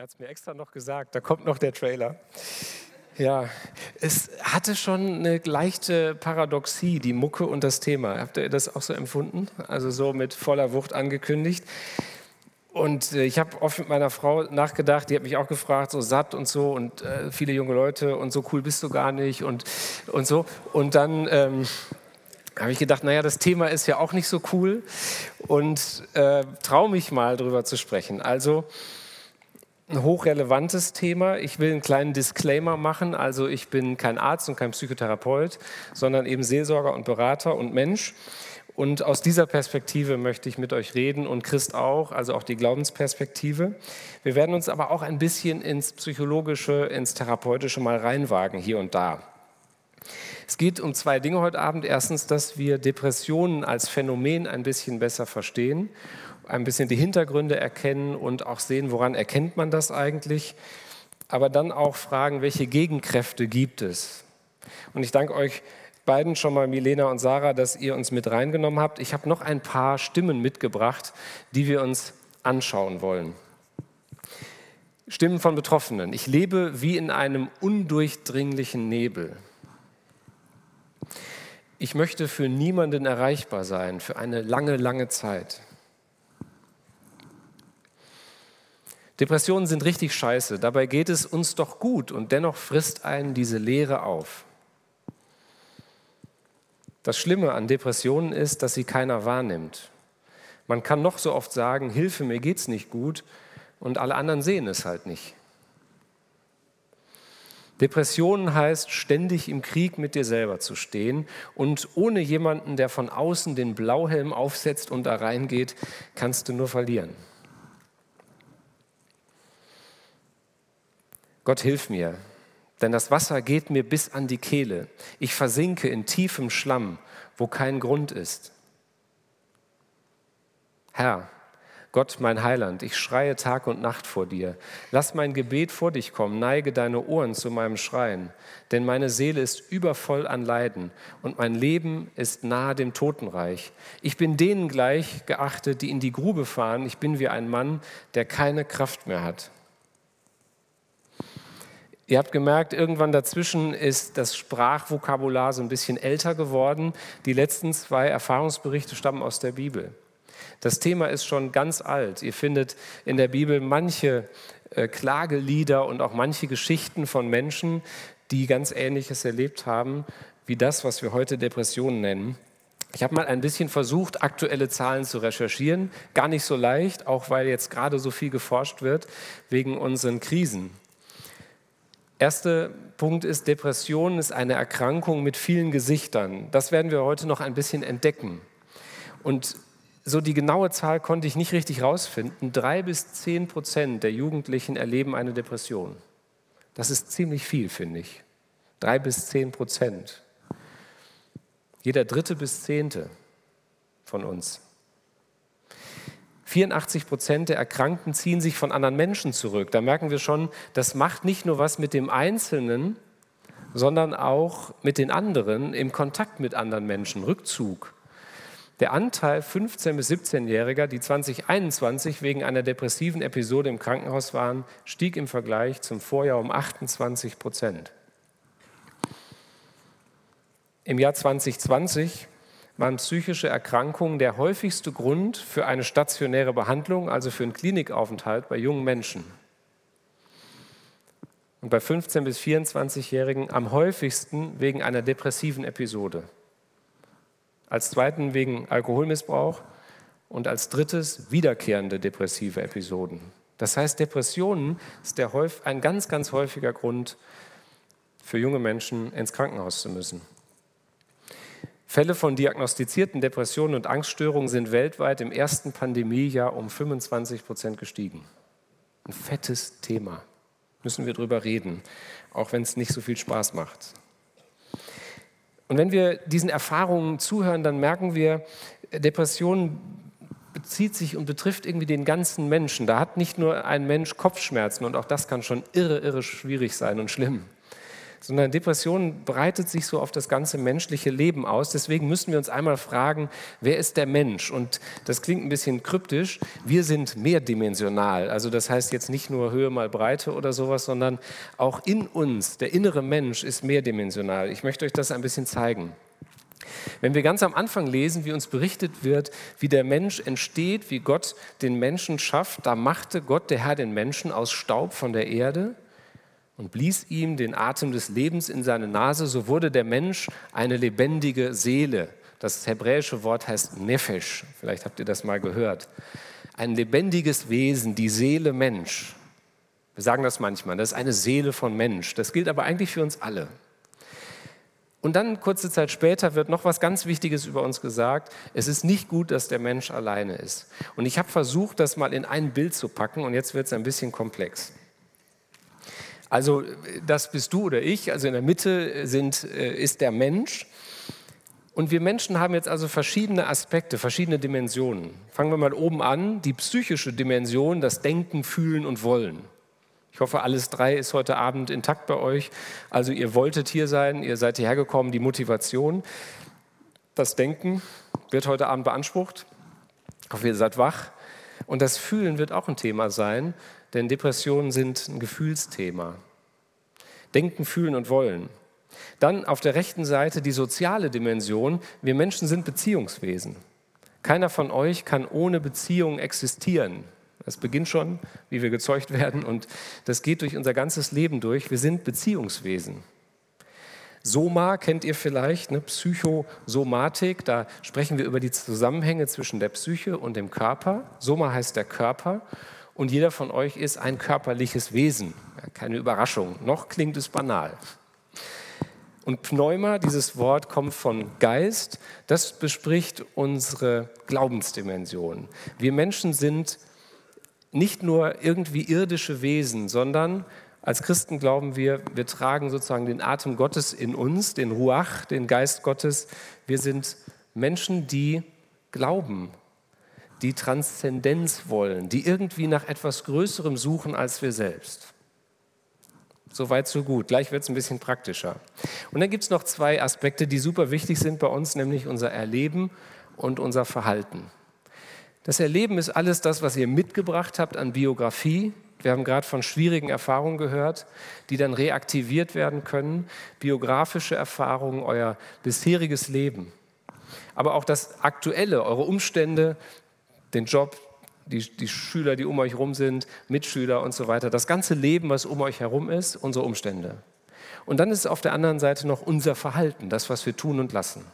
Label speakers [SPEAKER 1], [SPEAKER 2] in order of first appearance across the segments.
[SPEAKER 1] Er hat es mir extra noch gesagt, da kommt noch der Trailer. Ja, es hatte schon eine leichte Paradoxie, die Mucke und das Thema. Habt ihr das auch so empfunden? Also so mit voller Wucht angekündigt. Und äh, ich habe oft mit meiner Frau nachgedacht, die hat mich auch gefragt, so satt und so und äh, viele junge Leute und so cool bist du gar nicht und, und so. Und dann ähm, habe ich gedacht, naja, das Thema ist ja auch nicht so cool und äh, traue mich mal drüber zu sprechen. Also ein hochrelevantes Thema. Ich will einen kleinen Disclaimer machen. Also ich bin kein Arzt und kein Psychotherapeut, sondern eben Seelsorger und Berater und Mensch. Und aus dieser Perspektive möchte ich mit euch reden und Christ auch, also auch die Glaubensperspektive. Wir werden uns aber auch ein bisschen ins Psychologische, ins Therapeutische mal reinwagen, hier und da. Es geht um zwei Dinge heute Abend. Erstens, dass wir Depressionen als Phänomen ein bisschen besser verstehen, ein bisschen die Hintergründe erkennen und auch sehen, woran erkennt man das eigentlich. Aber dann auch fragen, welche Gegenkräfte gibt es? Und ich danke euch beiden schon mal, Milena und Sarah, dass ihr uns mit reingenommen habt. Ich habe noch ein paar Stimmen mitgebracht, die wir uns anschauen wollen. Stimmen von Betroffenen. Ich lebe wie in einem undurchdringlichen Nebel. Ich möchte für niemanden erreichbar sein, für eine lange, lange Zeit. Depressionen sind richtig scheiße. Dabei geht es uns doch gut und dennoch frisst einen diese Leere auf. Das Schlimme an Depressionen ist, dass sie keiner wahrnimmt. Man kann noch so oft sagen, Hilfe, mir geht's nicht gut, und alle anderen sehen es halt nicht. Depressionen heißt, ständig im Krieg mit dir selber zu stehen und ohne jemanden, der von außen den Blauhelm aufsetzt und da reingeht, kannst du nur verlieren. Gott hilf mir, denn das Wasser geht mir bis an die Kehle. Ich versinke in tiefem Schlamm, wo kein Grund ist. Herr, Gott, mein Heiland, ich schreie Tag und Nacht vor dir. Lass mein Gebet vor dich kommen, neige deine Ohren zu meinem Schreien. Denn meine Seele ist übervoll an Leiden und mein Leben ist nahe dem Totenreich. Ich bin denen gleich geachtet, die in die Grube fahren. Ich bin wie ein Mann, der keine Kraft mehr hat. Ihr habt gemerkt, irgendwann dazwischen ist das Sprachvokabular so ein bisschen älter geworden. Die letzten zwei Erfahrungsberichte stammen aus der Bibel. Das Thema ist schon ganz alt. Ihr findet in der Bibel manche äh, Klagelieder und auch manche Geschichten von Menschen, die ganz Ähnliches erlebt haben, wie das, was wir heute Depressionen nennen. Ich habe mal ein bisschen versucht, aktuelle Zahlen zu recherchieren. Gar nicht so leicht, auch weil jetzt gerade so viel geforscht wird wegen unseren Krisen. Erster Punkt ist, Depression ist eine Erkrankung mit vielen Gesichtern. Das werden wir heute noch ein bisschen entdecken. Und so die genaue Zahl konnte ich nicht richtig rausfinden. Drei bis zehn Prozent der Jugendlichen erleben eine Depression. Das ist ziemlich viel, finde ich. Drei bis zehn Prozent. Jeder dritte bis zehnte von uns. 84 Prozent der Erkrankten ziehen sich von anderen Menschen zurück. Da merken wir schon, das macht nicht nur was mit dem Einzelnen, sondern auch mit den anderen im Kontakt mit anderen Menschen, Rückzug. Der Anteil 15- bis 17-Jähriger, die 2021 wegen einer depressiven Episode im Krankenhaus waren, stieg im Vergleich zum Vorjahr um 28 Prozent. Im Jahr 2020 waren psychische Erkrankungen der häufigste Grund für eine stationäre Behandlung, also für einen Klinikaufenthalt bei jungen Menschen. Und bei 15- bis 24-Jährigen am häufigsten wegen einer depressiven Episode als zweiten wegen Alkoholmissbrauch und als drittes wiederkehrende depressive Episoden. Das heißt, Depressionen ist der, ein ganz, ganz häufiger Grund für junge Menschen ins Krankenhaus zu müssen. Fälle von diagnostizierten Depressionen und Angststörungen sind weltweit im ersten Pandemiejahr um 25 Prozent gestiegen. Ein fettes Thema. Müssen wir drüber reden, auch wenn es nicht so viel Spaß macht. Und wenn wir diesen Erfahrungen zuhören, dann merken wir, Depression bezieht sich und betrifft irgendwie den ganzen Menschen. Da hat nicht nur ein Mensch Kopfschmerzen und auch das kann schon irre, irre schwierig sein und schlimm, sondern Depression breitet sich so auf das ganze menschliche Leben aus. Deswegen müssen wir uns einmal fragen, wer ist der Mensch? Und das klingt ein bisschen kryptisch. Wir sind mehrdimensional. Also das heißt jetzt nicht nur Höhe mal Breite oder sowas, sondern auch in uns, der innere Mensch ist mehrdimensional. Ich möchte euch das ein bisschen zeigen. Wenn wir ganz am Anfang lesen, wie uns berichtet wird, wie der Mensch entsteht, wie Gott den Menschen schafft, da machte Gott, der Herr, den Menschen aus Staub von der Erde und blies ihm den Atem des Lebens in seine Nase, so wurde der Mensch eine lebendige Seele. Das hebräische Wort heißt Nefesh, vielleicht habt ihr das mal gehört. Ein lebendiges Wesen, die Seele Mensch. Wir sagen das manchmal, das ist eine Seele von Mensch. Das gilt aber eigentlich für uns alle. Und dann kurze Zeit später wird noch was ganz Wichtiges über uns gesagt. Es ist nicht gut, dass der Mensch alleine ist. Und ich habe versucht, das mal in ein Bild zu packen und jetzt wird es ein bisschen komplex. Also das bist du oder ich, also in der Mitte sind, äh, ist der Mensch. Und wir Menschen haben jetzt also verschiedene Aspekte, verschiedene Dimensionen. Fangen wir mal oben an, die psychische Dimension, das Denken, Fühlen und Wollen. Ich hoffe, alles drei ist heute Abend intakt bei euch. Also ihr wolltet hier sein, ihr seid hierher gekommen, die Motivation, das Denken wird heute Abend beansprucht. Ich hoffe, ihr seid wach. Und das Fühlen wird auch ein Thema sein, denn Depressionen sind ein Gefühlsthema. Denken, fühlen und wollen. Dann auf der rechten Seite die soziale Dimension. Wir Menschen sind Beziehungswesen. Keiner von euch kann ohne Beziehung existieren. Das beginnt schon, wie wir gezeugt werden und das geht durch unser ganzes Leben durch. Wir sind Beziehungswesen. Soma kennt ihr vielleicht, ne? Psychosomatik, da sprechen wir über die Zusammenhänge zwischen der Psyche und dem Körper. Soma heißt der Körper und jeder von euch ist ein körperliches Wesen. Keine Überraschung, noch klingt es banal. Und Pneuma, dieses Wort kommt von Geist, das bespricht unsere Glaubensdimension. Wir Menschen sind nicht nur irgendwie irdische Wesen, sondern als Christen glauben wir, wir tragen sozusagen den Atem Gottes in uns, den Ruach, den Geist Gottes. Wir sind Menschen, die glauben, die Transzendenz wollen, die irgendwie nach etwas Größerem suchen als wir selbst. Soweit, so gut. Gleich wird es ein bisschen praktischer. Und dann gibt es noch zwei Aspekte, die super wichtig sind bei uns, nämlich unser Erleben und unser Verhalten. Das Erleben ist alles das, was ihr mitgebracht habt an Biografie. Wir haben gerade von schwierigen Erfahrungen gehört, die dann reaktiviert werden können. Biografische Erfahrungen, euer bisheriges Leben. Aber auch das Aktuelle, eure Umstände, den Job, die, die Schüler, die um euch herum sind, Mitschüler und so weiter. Das ganze Leben, was um euch herum ist, unsere Umstände. Und dann ist auf der anderen Seite noch unser Verhalten, das, was wir tun und lassen.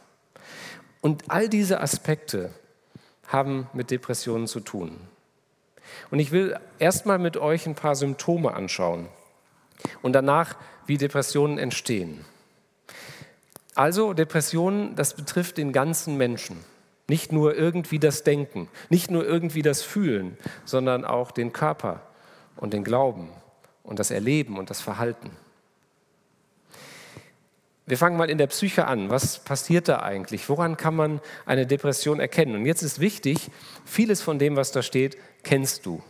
[SPEAKER 1] Und all diese Aspekte haben mit Depressionen zu tun. Und ich will erstmal mit euch ein paar Symptome anschauen und danach, wie Depressionen entstehen. Also Depressionen, das betrifft den ganzen Menschen. Nicht nur irgendwie das Denken, nicht nur irgendwie das Fühlen, sondern auch den Körper und den Glauben und das Erleben und das Verhalten. Wir fangen mal in der Psyche an. Was passiert da eigentlich? Woran kann man eine Depression erkennen? Und jetzt ist wichtig, vieles von dem, was da steht, kennst du.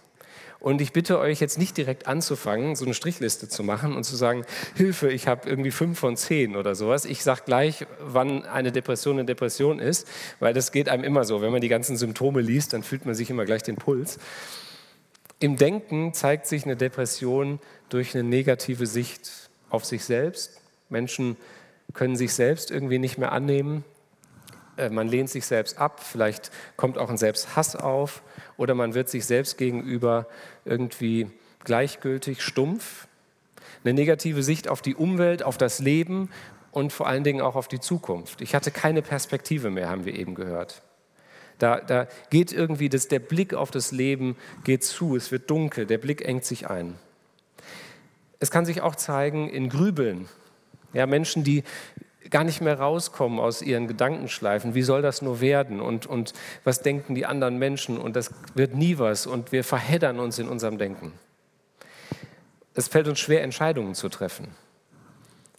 [SPEAKER 1] Und ich bitte euch jetzt nicht direkt anzufangen, so eine Strichliste zu machen und zu sagen, Hilfe, ich habe irgendwie fünf von zehn oder sowas. Ich sage gleich, wann eine Depression eine Depression ist, weil das geht einem immer so. Wenn man die ganzen Symptome liest, dann fühlt man sich immer gleich den Puls. Im Denken zeigt sich eine Depression durch eine negative Sicht auf sich selbst. Menschen können sich selbst irgendwie nicht mehr annehmen. Äh, man lehnt sich selbst ab, vielleicht kommt auch ein Selbsthass auf oder man wird sich selbst gegenüber irgendwie gleichgültig, stumpf. Eine negative Sicht auf die Umwelt, auf das Leben und vor allen Dingen auch auf die Zukunft. Ich hatte keine Perspektive mehr, haben wir eben gehört. Da, da geht irgendwie das, der Blick auf das Leben geht zu, es wird dunkel, der Blick engt sich ein. Es kann sich auch zeigen in Grübeln, ja, Menschen, die gar nicht mehr rauskommen aus ihren Gedankenschleifen. Wie soll das nur werden? Und, und was denken die anderen Menschen? Und das wird nie was. Und wir verheddern uns in unserem Denken. Es fällt uns schwer, Entscheidungen zu treffen.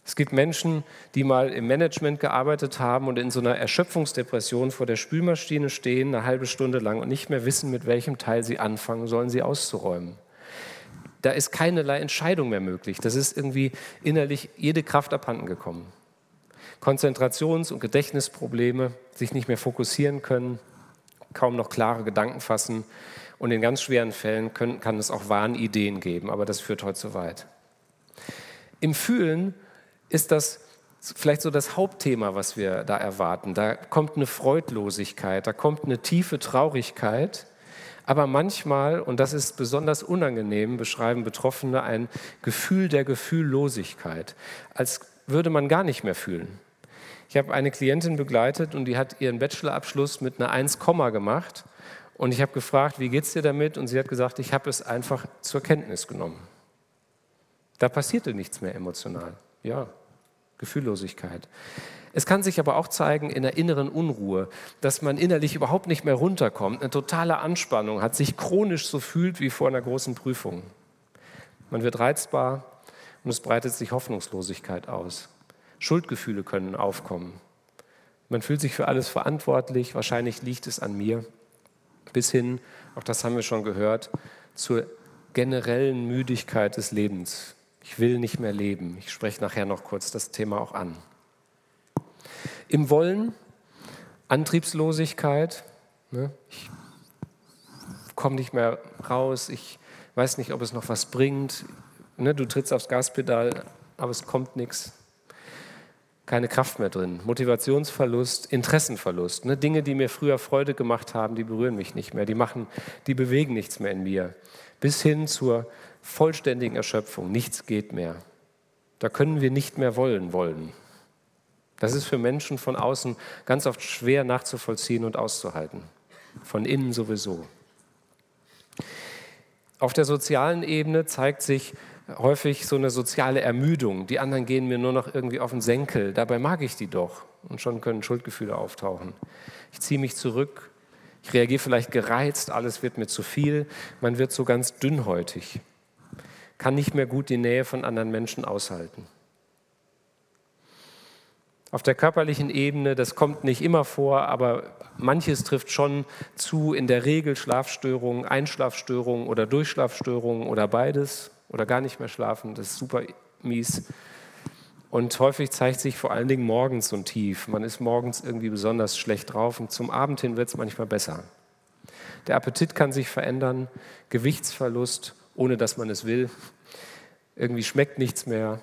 [SPEAKER 1] Es gibt Menschen, die mal im Management gearbeitet haben und in so einer Erschöpfungsdepression vor der Spülmaschine stehen, eine halbe Stunde lang und nicht mehr wissen, mit welchem Teil sie anfangen sollen, sie auszuräumen. da ist keinerlei Entscheidung mehr möglich. Das ist irgendwie innerlich jede Kraft abhanden gekommen. Konzentrations- und Gedächtnisprobleme, sich nicht mehr fokussieren können, kaum noch klare Gedanken fassen. Und in ganz schweren Fällen können, kann es auch Wahnideen geben, aber das führt heute zu weit. Im Fühlen ist das vielleicht so das Hauptthema, was wir da erwarten. Da kommt eine Freudlosigkeit, da kommt eine tiefe Traurigkeit. Aber manchmal, und das ist besonders unangenehm, beschreiben Betroffene ein Gefühl der Gefühllosigkeit, als würde man gar nicht mehr fühlen. Ich habe eine Klientin begleitet und die hat ihren Bachelorabschluss mit einer 1, gemacht. Und ich habe gefragt, wie geht es dir damit? Und sie hat gesagt, ich habe es einfach zur Kenntnis genommen. Da passierte nichts mehr emotional. Ja, Gefühllosigkeit. Es kann sich aber auch zeigen in der inneren Unruhe, dass man innerlich überhaupt nicht mehr runterkommt, eine totale Anspannung hat, sich chronisch so fühlt wie vor einer großen Prüfung. Man wird reizbar und es breitet sich Hoffnungslosigkeit aus. Schuldgefühle können aufkommen. Man fühlt sich für alles verantwortlich, wahrscheinlich liegt es an mir, bis hin, auch das haben wir schon gehört, zur generellen Müdigkeit des Lebens. Ich will nicht mehr leben. Ich spreche nachher noch kurz das Thema auch an. Im Wollen, Antriebslosigkeit. Ne? Ich komme nicht mehr raus. Ich weiß nicht, ob es noch was bringt. Ne? Du trittst aufs Gaspedal, aber es kommt nichts keine Kraft mehr drin. Motivationsverlust, Interessenverlust. Ne? Dinge, die mir früher Freude gemacht haben, die berühren mich nicht mehr. Die, machen, die bewegen nichts mehr in mir. Bis hin zur vollständigen Erschöpfung. Nichts geht mehr. Da können wir nicht mehr wollen wollen. Das ist für Menschen von außen ganz oft schwer nachzuvollziehen und auszuhalten. Von innen sowieso. Auf der sozialen Ebene zeigt sich häufig so eine soziale Ermüdung. Die anderen gehen mir nur noch irgendwie auf den Senkel. Dabei mag ich die doch. Und schon können Schuldgefühle auftauchen. Ich ziehe mich zurück. Ich reagiere vielleicht gereizt. Alles wird mir zu viel. Man wird so ganz dünnhäutig. Kann nicht mehr gut die Nähe von anderen Menschen aushalten. Auf der körperlichen Ebene, das kommt nicht immer vor, aber manches trifft schon zu, in der Regel Schlafstörungen, Einschlafstörungen oder Durchschlafstörungen oder beides oder gar nicht mehr schlafen. Das ist super mies. Und häufig zeigt sich vor allen Dingen morgens so ein Tief. Man ist morgens irgendwie besonders schlecht drauf und zum Abend hin wird es manchmal besser. Der Appetit kann sich verändern, Gewichtsverlust, ohne dass man es will. Irgendwie schmeckt nichts mehr.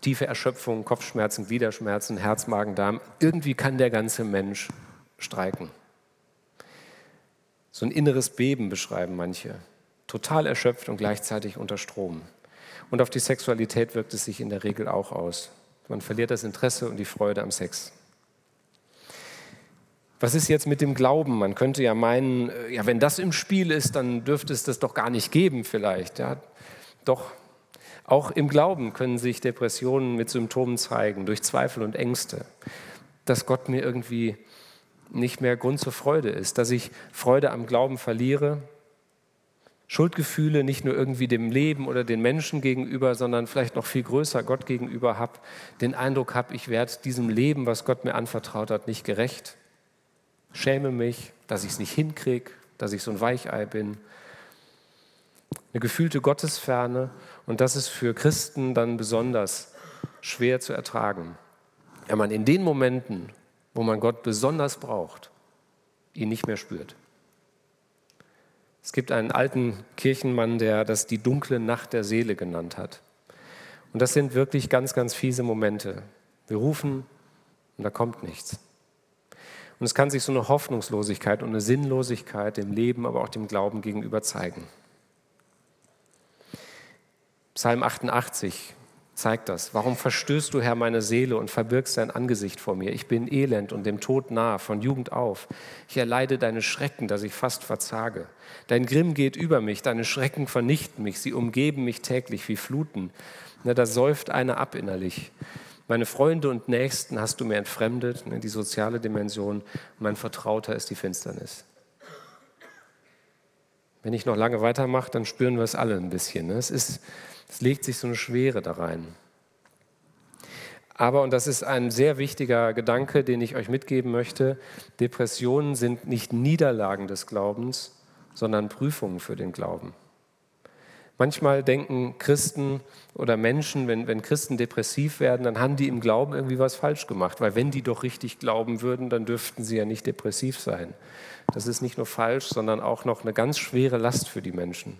[SPEAKER 1] Tiefe Erschöpfung, Kopfschmerzen, Gliederschmerzen, Herz, Magen, Darm. Irgendwie kann der ganze Mensch streiken. So ein inneres Beben beschreiben manche total erschöpft und gleichzeitig unter Strom. Und auf die Sexualität wirkt es sich in der Regel auch aus. Man verliert das Interesse und die Freude am Sex. Was ist jetzt mit dem Glauben? Man könnte ja meinen, äh, ja, wenn das im Spiel ist, dann dürfte es das doch gar nicht geben vielleicht. Ja, doch, auch im Glauben können sich Depressionen mit Symptomen zeigen, durch Zweifel und Ängste, dass Gott mir irgendwie nicht mehr Grund zur Freude ist, dass ich Freude am Glauben verliere, Schuldgefühle nicht nur irgendwie dem Leben oder den Menschen gegenüber, sondern vielleicht noch viel größer Gott gegenüber habe, den Eindruck habe, ich werde diesem Leben, was Gott mir anvertraut hat, nicht gerecht. Schäme mich, dass ich es nicht hinkriege, dass ich so ein Weichei bin. Eine gefühlte Gottesferne und das ist für Christen dann besonders schwer zu ertragen. Wenn man in den Momenten, wo man Gott besonders braucht, ihn nicht mehr spürt. Es gibt einen alten Kirchenmann, der das die dunkle Nacht der Seele genannt hat. Und das sind wirklich ganz, ganz fiese Momente. Wir rufen und da kommt nichts. Und es kann sich so eine Hoffnungslosigkeit und eine Sinnlosigkeit dem Leben, aber auch dem Glauben gegenüber zeigen. Psalm 88, zeigt das. Warum verstößt du, Herr, meine Seele und verbirgst dein Angesicht vor mir? Ich bin elend und dem Tod nah, von Jugend auf. Ich erleide deine Schrecken, dass ich fast verzage. Dein Grimm geht über mich, deine Schrecken vernichten mich, sie umgeben mich täglich wie Fluten. Da säuft einer ab innerlich. Meine Freunde und Nächsten hast du mir entfremdet, ne, die soziale Dimension. Mein Vertrauter ist die Finsternis. Wenn ich noch lange weitermache, dann spüren wir es alle ein bisschen. Ne? Es ist es legt sich so eine Schwere da rein. Aber, und das ist ein sehr wichtiger Gedanke, den ich euch mitgeben möchte, Depressionen sind nicht Niederlagen des Glaubens, sondern Prüfungen für den Glauben. Manchmal denken Christen oder Menschen, wenn, wenn Christen depressiv werden, dann haben die im Glauben irgendwie was falsch gemacht, weil wenn die doch richtig glauben würden, dann dürften sie ja nicht depressiv sein. Das ist nicht nur falsch, sondern auch noch eine ganz schwere Last für die Menschen.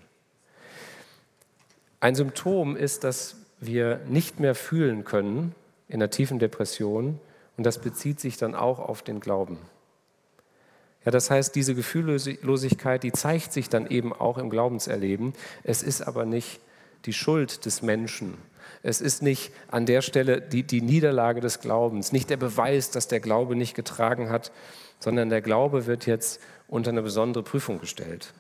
[SPEAKER 1] Ein Symptom ist, dass wir nicht mehr fühlen können in der tiefen Depression und das bezieht sich dann auch auf den Glauben. Ja, das heißt, diese Gefühllosigkeit, die zeigt sich dann eben auch im Glaubenserleben. Es ist aber nicht die Schuld des Menschen. Es ist nicht an der Stelle die, die Niederlage des Glaubens, nicht der Beweis, dass der Glaube nicht getragen hat, sondern der Glaube wird jetzt unter eine besondere Prüfung gestellt.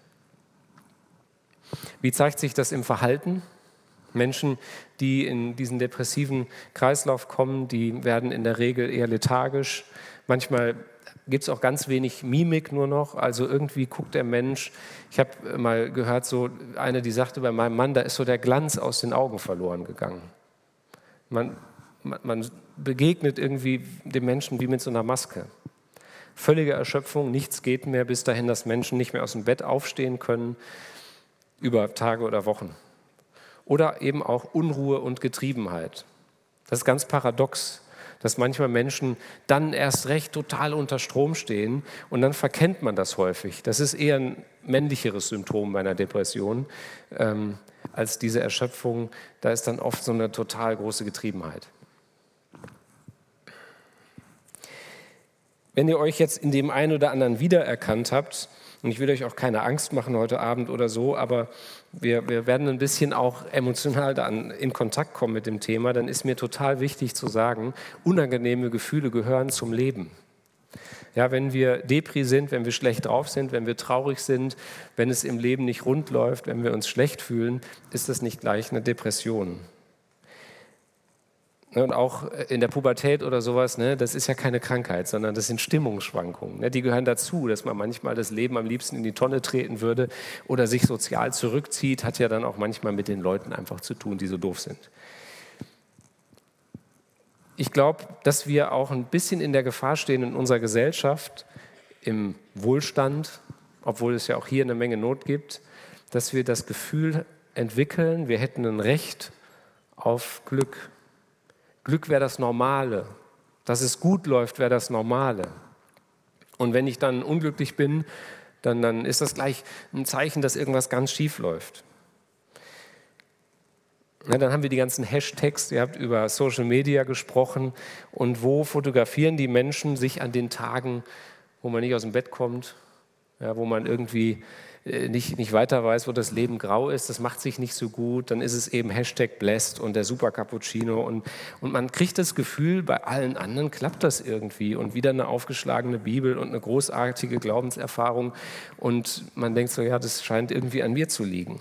[SPEAKER 1] Wie zeigt sich das im Verhalten? Menschen, die in diesen depressiven Kreislauf kommen, die werden in der Regel eher lethargisch. Manchmal gibt es auch ganz wenig Mimik nur noch. Also irgendwie guckt der Mensch, ich habe mal gehört, so eine, die sagte bei meinem Mann, da ist so der Glanz aus den Augen verloren gegangen. Man, man, man begegnet irgendwie dem Menschen wie mit so einer Maske. Völlige Erschöpfung, nichts geht mehr, bis dahin, dass Menschen nicht mehr aus dem Bett aufstehen können, über Tage oder Wochen. Oder eben auch Unruhe und Getriebenheit. Das ist ganz paradox dass manchmal Menschen dann erst recht total unter Strom stehen und dann verkennt man das häufig. Das ist eher ein männlicheres Symptom bei einer Depression ähm, als diese Erschöpfung. Da ist dann oft so eine total große Getriebenheit. Wenn ihr euch jetzt in dem einen oder anderen wiedererkannt habt, und ich will euch auch keine Angst machen heute Abend oder so, aber wir, wir werden ein bisschen auch emotional dann in Kontakt kommen mit dem Thema, dann ist mir total wichtig zu sagen, unangenehme Gefühle gehören zum Leben. Ja, wenn wir Depri sind, wenn wir schlecht drauf sind, wenn wir traurig sind, wenn es im Leben nicht rund läuft, wenn wir uns schlecht fühlen, ist das nicht gleich eine Depression. Ne, und auch in der Pubertät oder sowas, ne, das ist ja keine Krankheit, sondern das sind Stimmungsschwankungen. Ne, die gehören dazu, dass man manchmal das Leben am liebsten in die Tonne treten würde oder sich sozial zurückzieht, hat ja dann auch manchmal mit den Leuten einfach zu tun, die so doof sind. Ich glaube, dass wir auch ein bisschen in der Gefahr stehen in unserer Gesellschaft, im Wohlstand, obwohl es ja auch hier eine Menge Not gibt, dass wir das Gefühl entwickeln, wir hätten ein Recht auf Glück Glück wäre das Normale. Dass es gut läuft, wäre das Normale. Und wenn ich dann unglücklich bin, dann, dann ist das gleich ein Zeichen, dass irgendwas ganz schief läuft. Ja, dann haben wir die ganzen Hashtags, ihr habt über Social Media gesprochen und wo fotografieren die Menschen sich an den Tagen, wo man nicht aus dem Bett kommt, ja, wo man irgendwie nicht, nicht weiter weiß, wo das Leben grau ist, das macht sich nicht so gut, dann ist es eben Hashtag blessed und der Super Cappuccino und, und man kriegt das Gefühl, bei allen anderen klappt das irgendwie und wieder eine aufgeschlagene Bibel und eine großartige Glaubenserfahrung und man denkt so, ja, das scheint irgendwie an mir zu liegen.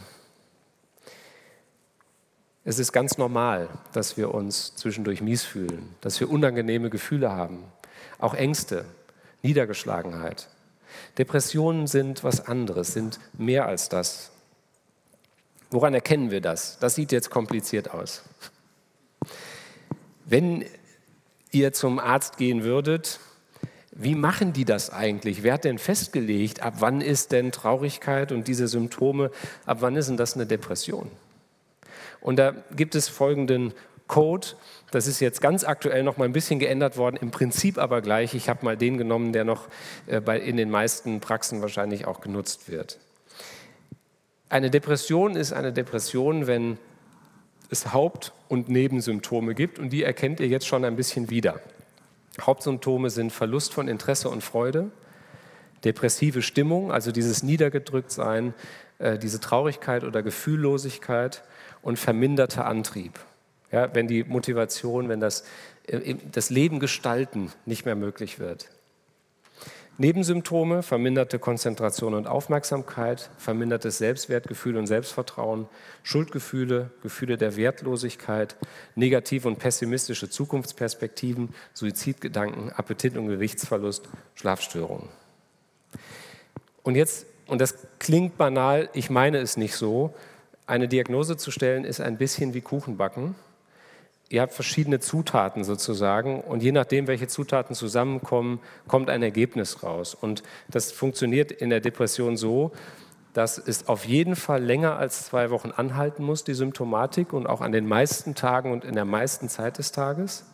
[SPEAKER 1] Es ist ganz normal, dass wir uns zwischendurch mies fühlen, dass wir unangenehme Gefühle haben, auch Ängste, Niedergeschlagenheit. Depressionen sind was anderes, sind mehr als das. Woran erkennen wir das? Das sieht jetzt kompliziert aus. Wenn ihr zum Arzt gehen würdet, wie machen die das eigentlich? Wer hat denn festgelegt, ab wann ist denn Traurigkeit und diese Symptome, ab wann ist denn das eine Depression? Und da gibt es folgenden Code. Das ist jetzt ganz aktuell noch mal ein bisschen geändert worden, im Prinzip aber gleich. Ich habe mal den genommen, der noch äh, in den meisten Praxen wahrscheinlich auch genutzt wird. Eine Depression ist eine Depression, wenn es Haupt- und Nebensymptome gibt und die erkennt ihr jetzt schon ein bisschen wieder. Hauptsymptome sind Verlust von Interesse und Freude, depressive Stimmung, also dieses Niedergedrücktsein, äh, diese Traurigkeit oder Gefühllosigkeit und verminderter Antrieb. Ja, wenn die Motivation, wenn das, äh, das Leben gestalten nicht mehr möglich wird. Nebensymptome, verminderte Konzentration und Aufmerksamkeit, vermindertes Selbstwertgefühl und Selbstvertrauen, Schuldgefühle, Gefühle der Wertlosigkeit, negative und pessimistische Zukunftsperspektiven, Suizidgedanken, Appetit- und Gewichtsverlust, Schlafstörungen. Und jetzt, und das klingt banal, ich meine es nicht so, eine Diagnose zu stellen ist ein bisschen wie Kuchenbacken ihr habt verschiedene Zutaten sozusagen und je nachdem, welche Zutaten zusammenkommen, kommt ein Ergebnis raus. Und das funktioniert in der Depression so, dass es auf jeden Fall länger als zwei Wochen anhalten muss, die Symptomatik, und auch an den meisten Tagen und in der meisten Zeit des Tages.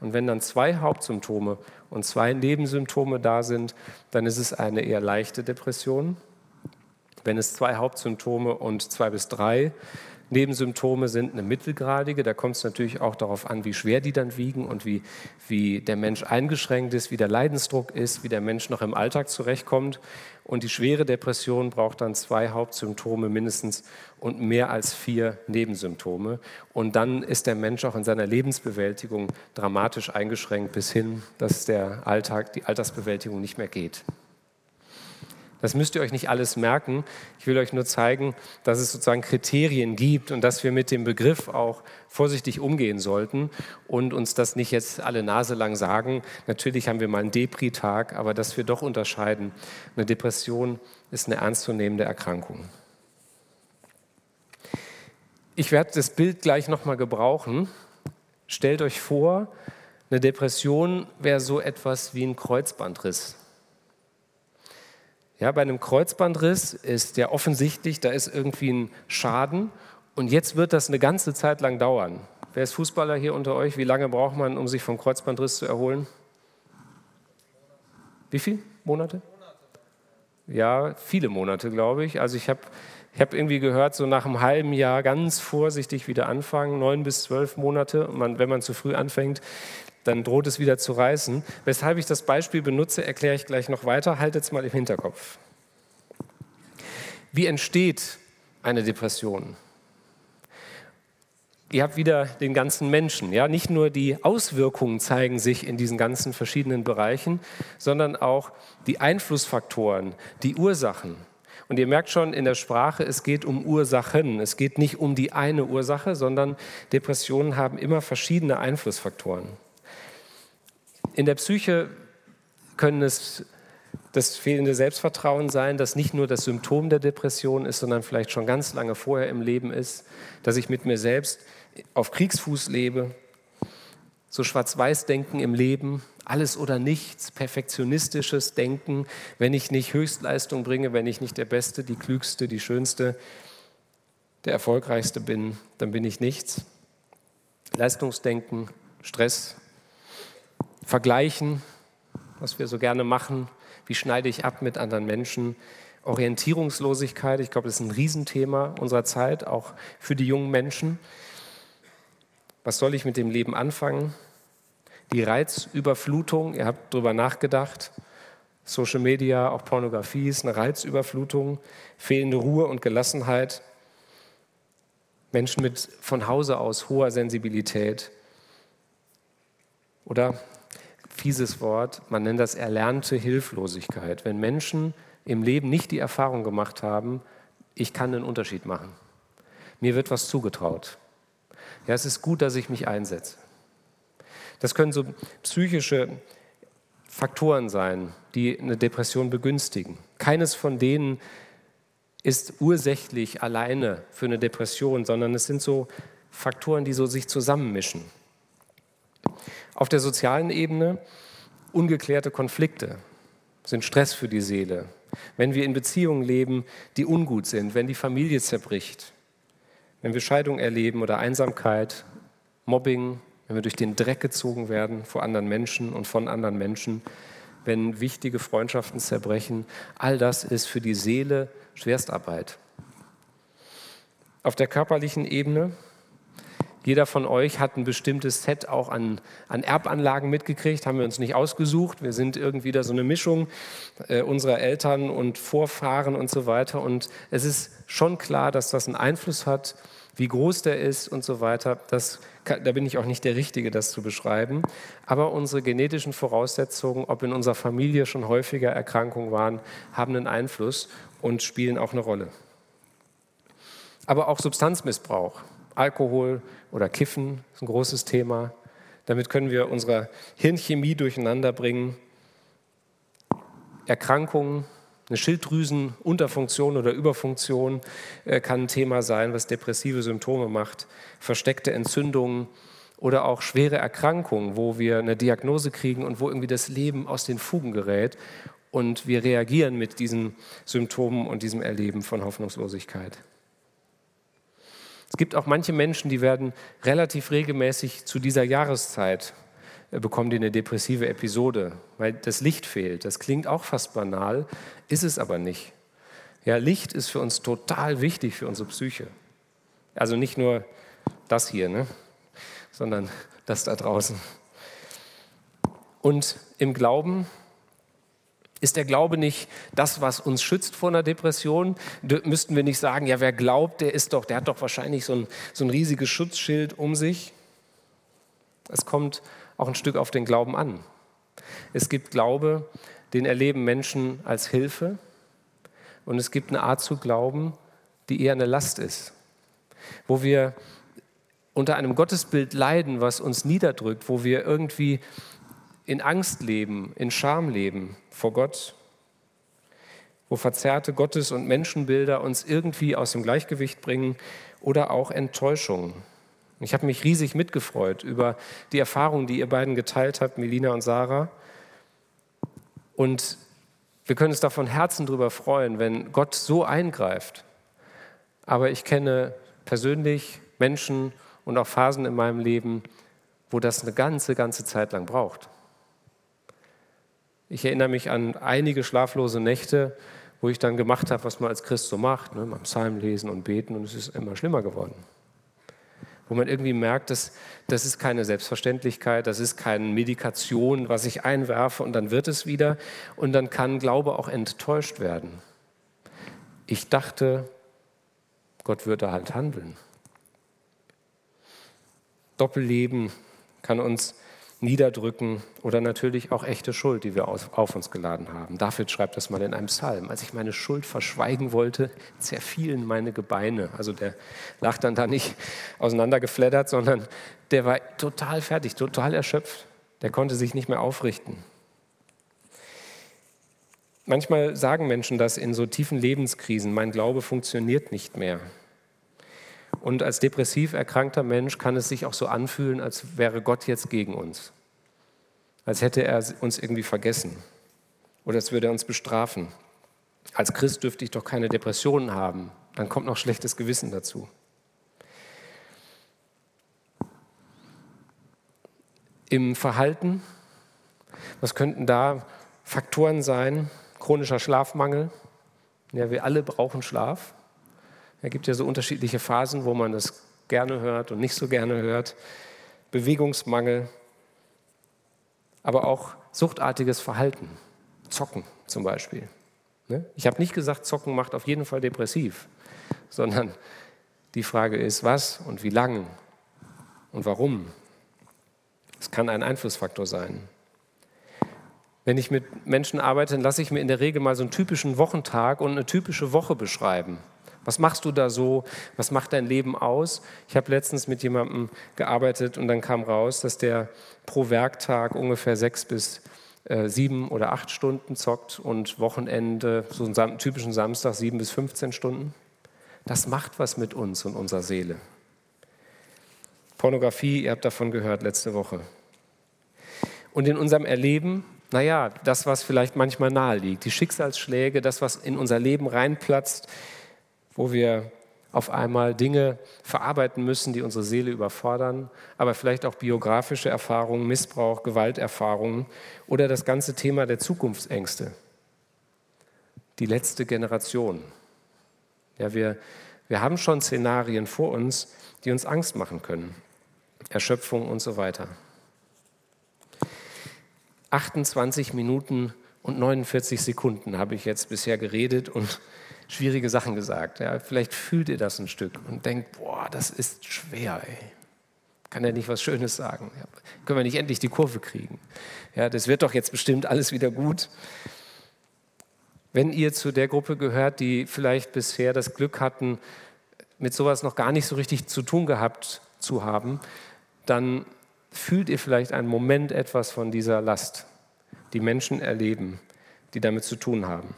[SPEAKER 1] Und wenn dann zwei Hauptsymptome und zwei Nebensymptome da sind, dann ist es eine eher leichte Depression. Wenn es zwei Hauptsymptome und zwei bis drei Nebensymptome sind eine mittelgradige. Da kommt es natürlich auch darauf an, wie schwer die dann wiegen und wie, wie der Mensch eingeschränkt ist, wie der Leidensdruck ist, wie der Mensch noch im Alltag zurechtkommt. Und die schwere Depression braucht dann zwei Hauptsymptome mindestens und mehr als vier Nebensymptome. Und dann ist der Mensch auch in seiner Lebensbewältigung dramatisch eingeschränkt bis hin, dass der Alltag, die Alltagsbewältigung nicht mehr geht. Das müsst ihr euch nicht alles merken. Ich will euch nur zeigen, dass es sozusagen Kriterien gibt und dass wir mit dem Begriff auch vorsichtig umgehen sollten und uns das nicht jetzt alle Nase lang sagen. Natürlich haben wir mal einen Depri-Tag, aber dass wir doch unterscheiden. Eine Depression ist eine ernstzunehmende Erkrankung. Ich werde das Bild gleich nochmal gebrauchen. Stellt euch vor, eine Depression wäre so etwas wie ein Kreuzbandriss. Ja, bei einem Kreuzbandriss ist ja offensichtlich, da ist irgendwie ein Schaden und jetzt wird das eine ganze Zeit lang dauern. Wer ist Fußballer hier unter euch? Wie lange braucht man, um sich vom Kreuzbandriss zu erholen? Wie viele Monate? Ja, viele Monate, glaube ich. Also ich habe ich hab irgendwie gehört, so nach einem halben Jahr ganz vorsichtig wieder anfangen, neun bis zwölf Monate. Man, wenn man zu früh anfängt, dann droht es wieder zu reißen. Weshalb ich das Beispiel benutze, erkläre ich gleich noch weiter. Haltet es mal im Hinterkopf. Wie entsteht eine Depression? Ihr habt wieder den ganzen Menschen. Ja? Nicht nur die Auswirkungen zeigen sich in diesen ganzen verschiedenen Bereichen, sondern auch die Einflussfaktoren, die Ursachen. Und ihr merkt schon in der Sprache, es geht um Ursachen. Es geht nicht um die eine Ursache, sondern Depressionen haben immer verschiedene Einflussfaktoren. In der Psyche können es das fehlende Selbstvertrauen sein, das nicht nur das Symptom der Depression ist, sondern vielleicht schon ganz lange vorher im Leben ist, dass ich mit mir selbst auf Kriegsfuß lebe, so Schwarz-Weiß-Denken im Leben, alles oder nichts, perfektionistisches Denken, wenn ich nicht Höchstleistung bringe, wenn ich nicht der Beste, die Klügste, die Schönste, der Erfolgreichste bin, dann bin ich nichts. Leistungsdenken, Stress, Vergleichen, was wir so gerne machen. Wie schneide ich ab mit anderen Menschen? Orientierungslosigkeit, ich glaube, das ist ein Riesenthema unserer Zeit, auch für die jungen Menschen. Was soll ich mit dem Leben anfangen? Die Reizüberflutung, ihr habt darüber nachgedacht. Social Media, auch Pornografie ist eine Reizüberflutung, fehlende Ruhe und Gelassenheit. Menschen mit von Hause aus hoher Sensibilität. Oder fieses Wort, man nennt das erlernte Hilflosigkeit. Wenn Menschen im Leben nicht die Erfahrung gemacht haben, ich kann einen Unterschied machen. Mir wird was zugetraut. Ja, es ist gut, dass ich mich einsetze. Das können so psychische Faktoren sein, die eine Depression begünstigen. Keines von denen ist ursächlich alleine für eine Depression, sondern es sind so Faktoren, die so sich zusammenmischen. Auf der sozialen Ebene ungeklärte Konflikte sind Stress für die Seele. Wenn wir in Beziehungen leben, die ungut sind, wenn die Familie zerbricht, wenn wir Scheidung erleben oder Einsamkeit, Mobbing, wenn wir durch den Dreck gezogen werden vor anderen Menschen und von anderen Menschen, wenn wichtige Freundschaften zerbrechen, all das ist für die Seele Schwerstarbeit. Auf der körperlichen Ebene jeder von euch hat ein bestimmtes Set auch an, an Erbanlagen mitgekriegt, haben wir uns nicht ausgesucht. Wir sind irgendwie da so eine Mischung äh, unserer Eltern und Vorfahren und so weiter. Und es ist schon klar, dass das einen Einfluss hat, wie groß der ist und so weiter. Das, da bin ich auch nicht der Richtige, das zu beschreiben. Aber unsere genetischen Voraussetzungen, ob in unserer Familie schon häufiger Erkrankungen waren, haben einen Einfluss und spielen auch eine Rolle. Aber auch Substanzmissbrauch Alkohol oder Kiffen ist ein großes Thema. Damit können wir unsere Hirnchemie durcheinander bringen. Erkrankungen, eine Schilddrüsenunterfunktion oder Überfunktion äh, kann ein Thema sein, was depressive Symptome macht. Versteckte Entzündungen oder auch schwere Erkrankungen, wo wir eine Diagnose kriegen und wo irgendwie das Leben aus den Fugen gerät und wir reagieren mit diesen Symptomen und diesem Erleben von Hoffnungslosigkeit. Es gibt auch manche Menschen, die werden relativ regelmäßig zu dieser Jahreszeit äh, bekommen die eine depressive Episode, weil das Licht fehlt. Das klingt auch fast banal, ist es aber nicht. Ja, Licht ist für uns total wichtig für unsere Psyche. Also nicht nur das hier, ne? sondern das da draußen. Und im Glauben ist der Glaube nicht das, was uns schützt vor einer Depression? Müssten wir nicht sagen, ja, wer glaubt, der ist doch, der hat doch wahrscheinlich so ein, so ein riesiges Schutzschild um sich? Es kommt auch ein Stück auf den Glauben an. Es gibt Glaube, den erleben Menschen als Hilfe und es gibt eine Art zu glauben, die eher eine Last ist, wo wir unter einem Gottesbild leiden, was uns niederdrückt, wo wir irgendwie in Angst leben, in Scham leben vor Gott, wo verzerrte Gottes- und Menschenbilder uns irgendwie aus dem Gleichgewicht bringen oder auch Enttäuschungen. Ich habe mich riesig mitgefreut über die Erfahrungen, die ihr beiden geteilt habt, Melina und Sarah. Und wir können uns da von Herzen drüber freuen, wenn Gott so eingreift. Aber ich kenne persönlich Menschen und auch Phasen in meinem Leben, wo das eine ganze, ganze Zeit lang braucht. Ich erinnere mich an einige schlaflose Nächte, wo ich dann gemacht habe, was man als Christ so macht, ne, beim Psalm lesen und beten und es ist immer schlimmer geworden wo man irgendwie merkt, dass das ist keine Selbstverständlichkeit, das ist keine Medikation, was ich einwerfe und dann wird es wieder und dann kann Glaube auch enttäuscht werden. Ich dachte, Gott würde halt handeln. Doppelleben kann uns niederdrücken oder natürlich auch echte Schuld, die wir auf uns geladen haben. David schreibt das mal in einem Psalm. Als ich meine Schuld verschweigen wollte, zerfielen meine Gebeine. Also der lag dann da nicht auseinandergefleddert, sondern der war total fertig, total erschöpft. Der konnte sich nicht mehr aufrichten. Manchmal sagen Menschen das in so tiefen Lebenskrisen, mein Glaube funktioniert nicht mehr. Und als depressiv erkrankter Mensch kann es sich auch so anfühlen, als wäre Gott jetzt gegen uns. Als hätte er uns irgendwie vergessen. Oder als würde er uns bestrafen. Als Christ dürfte ich doch keine Depressionen haben. Dann kommt noch schlechtes Gewissen dazu. Im Verhalten, was könnten da Faktoren sein? Chronischer Schlafmangel. Ja, wir alle brauchen Schlaf. Es gibt ja so unterschiedliche Phasen, wo man das gerne hört und nicht so gerne hört. Bewegungsmangel, aber auch suchtartiges Verhalten. Zocken zum Beispiel. Ne? Ich habe nicht gesagt, Zocken macht auf jeden Fall depressiv, sondern die Frage ist, was und wie lang und warum. Es kann ein Einflussfaktor sein. Wenn ich mit Menschen arbeite, dann lasse ich mir in der Regel mal so einen typischen Wochentag und eine typische Woche beschreiben. Was machst du da so? Was macht dein Leben aus? Ich habe letztens mit jemandem gearbeitet und dann kam raus, dass der pro Werktag ungefähr sechs bis äh, sieben oder acht Stunden zockt und Wochenende, so einen typischen Samstag, sieben bis 15 Stunden. Das macht was mit uns und unserer Seele. Pornografie, ihr habt davon gehört letzte Woche. Und in unserem Erleben, naja, das, was vielleicht manchmal nahe liegt, die Schicksalsschläge, das, was in unser Leben reinplatzt, wo wir auf einmal Dinge verarbeiten müssen, die unsere Seele überfordern, aber vielleicht auch biografische Erfahrungen, Missbrauch, Gewalterfahrungen oder das ganze Thema der Zukunftsängste. Die letzte Generation. Ja, wir, wir haben schon Szenarien vor uns, die uns Angst machen können. Erschöpfung und so weiter. 28 Minuten und 49 Sekunden habe ich jetzt bisher geredet und schwierige Sachen gesagt. Ja, vielleicht fühlt ihr das ein Stück und denkt, boah, das ist schwer. Ey. Kann er nicht was Schönes sagen? Ja, können wir nicht endlich die Kurve kriegen? Ja, das wird doch jetzt bestimmt alles wieder gut. Wenn ihr zu der Gruppe gehört, die vielleicht bisher das Glück hatten, mit sowas noch gar nicht so richtig zu tun gehabt zu haben, dann fühlt ihr vielleicht einen Moment etwas von dieser Last, die Menschen erleben, die damit zu tun haben.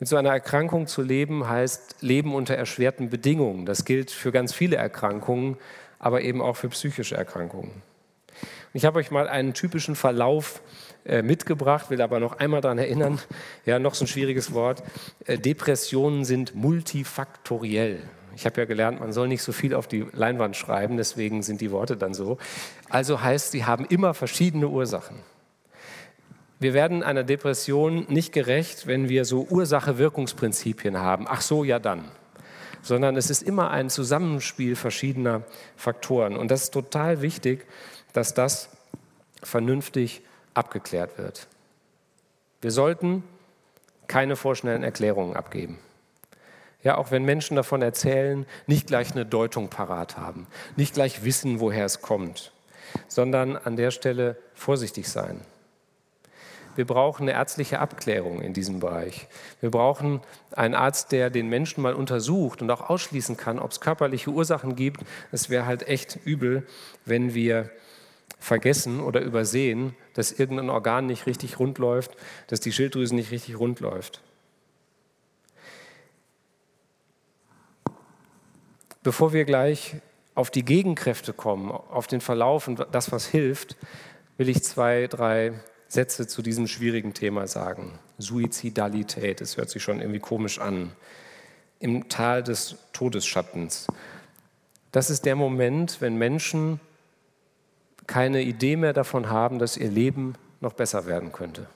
[SPEAKER 1] Mit so einer Erkrankung zu leben heißt Leben unter erschwerten Bedingungen. Das gilt für ganz viele Erkrankungen, aber eben auch für psychische Erkrankungen. Ich habe euch mal einen typischen Verlauf äh, mitgebracht, will aber noch einmal daran erinnern, ja, noch so ein schwieriges Wort, äh, Depressionen sind multifaktoriell. Ich habe ja gelernt, man soll nicht so viel auf die Leinwand schreiben, deswegen sind die Worte dann so. Also heißt, sie haben immer verschiedene Ursachen. Wir werden einer Depression nicht gerecht, wenn wir so Ursache-Wirkungsprinzipien haben. Ach so, ja dann. Sondern es ist immer ein Zusammenspiel verschiedener Faktoren. Und das ist total wichtig, dass das vernünftig abgeklärt wird. Wir sollten keine vorschnellen Erklärungen abgeben. Ja, auch wenn Menschen davon erzählen, nicht gleich eine Deutung parat haben, nicht gleich wissen, woher es kommt, sondern an der Stelle vorsichtig sein. Wir brauchen eine ärztliche Abklärung in diesem Bereich. Wir brauchen einen Arzt, der den Menschen mal untersucht und auch ausschließen kann, ob es körperliche Ursachen gibt. Es wäre halt echt übel, wenn wir vergessen oder übersehen, dass irgendein Organ nicht richtig rund läuft, dass die Schilddrüse nicht richtig rund läuft. Bevor wir gleich auf die Gegenkräfte kommen, auf den Verlauf und das, was hilft, will ich zwei, drei Sätze zu diesem schwierigen Thema sagen. Suizidalität, das hört sich schon irgendwie komisch an. Im Tal des Todesschattens. Das ist der Moment, wenn Menschen keine Idee mehr davon haben, dass ihr Leben noch besser werden könnte.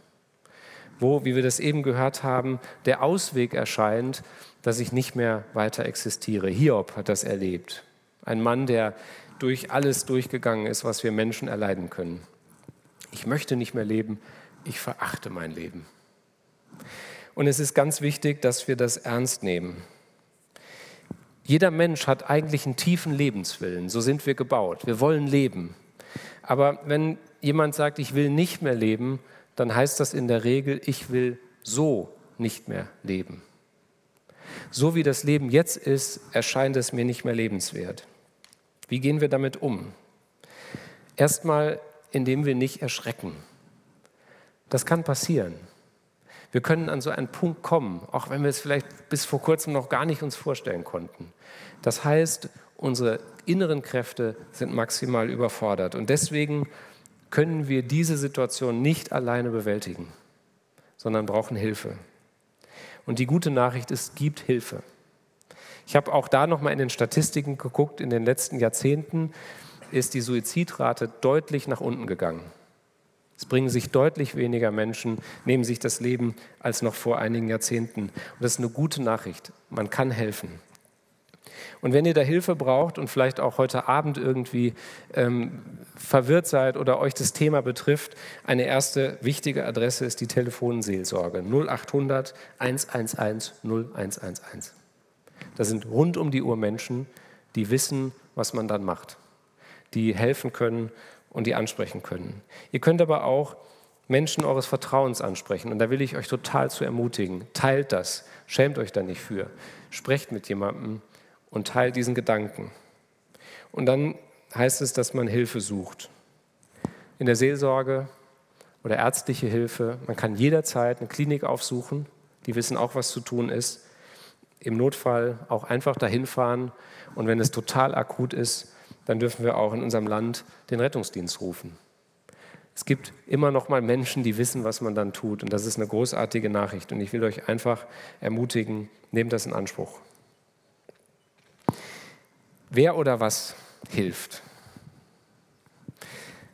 [SPEAKER 1] Wo, wie wir das eben gehört haben, der Ausweg erscheint, dass ich nicht mehr weiter existiere. Hiob hat das erlebt. Ein Mann, der durch alles durchgegangen ist, was wir Menschen erleiden können. Ich möchte nicht mehr leben, ich verachte mein Leben. Und es ist ganz wichtig, dass wir das ernst nehmen. Jeder Mensch hat eigentlich einen tiefen Lebenswillen, so sind wir gebaut. Wir wollen leben. Aber wenn jemand sagt, ich will nicht mehr leben, dann heißt das in der Regel, ich will so nicht mehr leben. So wie das Leben jetzt ist, erscheint es mir nicht mehr lebenswert. Wie gehen wir damit um? Erstmal, indem wir nicht erschrecken. Das kann passieren. Wir können an so einen Punkt kommen, auch wenn wir es vielleicht bis vor kurzem noch gar nicht uns vorstellen konnten. Das heißt, unsere inneren Kräfte sind maximal überfordert. Und deswegen können wir diese Situation nicht alleine bewältigen, sondern brauchen Hilfe. Und die gute Nachricht ist, gibt Hilfe. Ich habe auch da nochmal in den Statistiken geguckt, in den letzten Jahrzehnten ist die Suizidrate deutlich nach unten gegangen. Es bringen sich deutlich weniger Menschen, nehmen sich das Leben als noch vor einigen Jahrzehnten. Und das ist eine gute Nachricht. Man kann helfen. Und wenn ihr da Hilfe braucht und vielleicht auch heute Abend irgendwie ähm, verwirrt seid oder euch das Thema betrifft, eine erste wichtige Adresse ist die Telefonseelsorge 0800 111 0111. Das sind rund um die Uhr Menschen, die wissen, was man dann macht, die helfen können und die ansprechen können. Ihr könnt aber auch Menschen eures Vertrauens ansprechen. Und da will ich euch total zu ermutigen. Teilt das. Schämt euch da nicht für. Sprecht mit jemandem, und teilt diesen Gedanken. Und dann heißt es, dass man Hilfe sucht. In der Seelsorge oder ärztliche Hilfe. Man kann jederzeit eine Klinik aufsuchen. Die wissen auch, was zu tun ist. Im Notfall auch einfach dahin fahren. Und wenn es total akut ist, dann dürfen wir auch in unserem Land den Rettungsdienst rufen. Es gibt immer noch mal Menschen, die wissen, was man dann tut. Und das ist eine großartige Nachricht. Und ich will euch einfach ermutigen, nehmt das in Anspruch. Wer oder was hilft?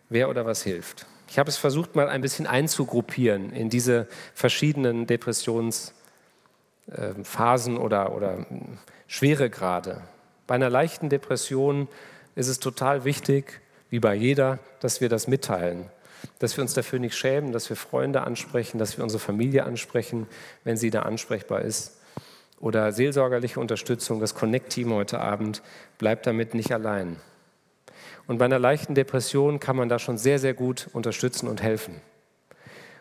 [SPEAKER 1] Wer oder was hilft? Ich habe es versucht, mal ein bisschen einzugruppieren in diese verschiedenen Depressionsphasen oder, oder Schweregrade. Bei einer leichten Depression ist es total wichtig, wie bei jeder, dass wir das mitteilen, dass wir uns dafür nicht schämen, dass wir Freunde ansprechen, dass wir unsere Familie ansprechen, wenn sie da ansprechbar ist oder seelsorgerliche Unterstützung, das Connect-Team heute Abend, bleibt damit nicht allein. Und bei einer leichten Depression kann man da schon sehr, sehr gut unterstützen und helfen.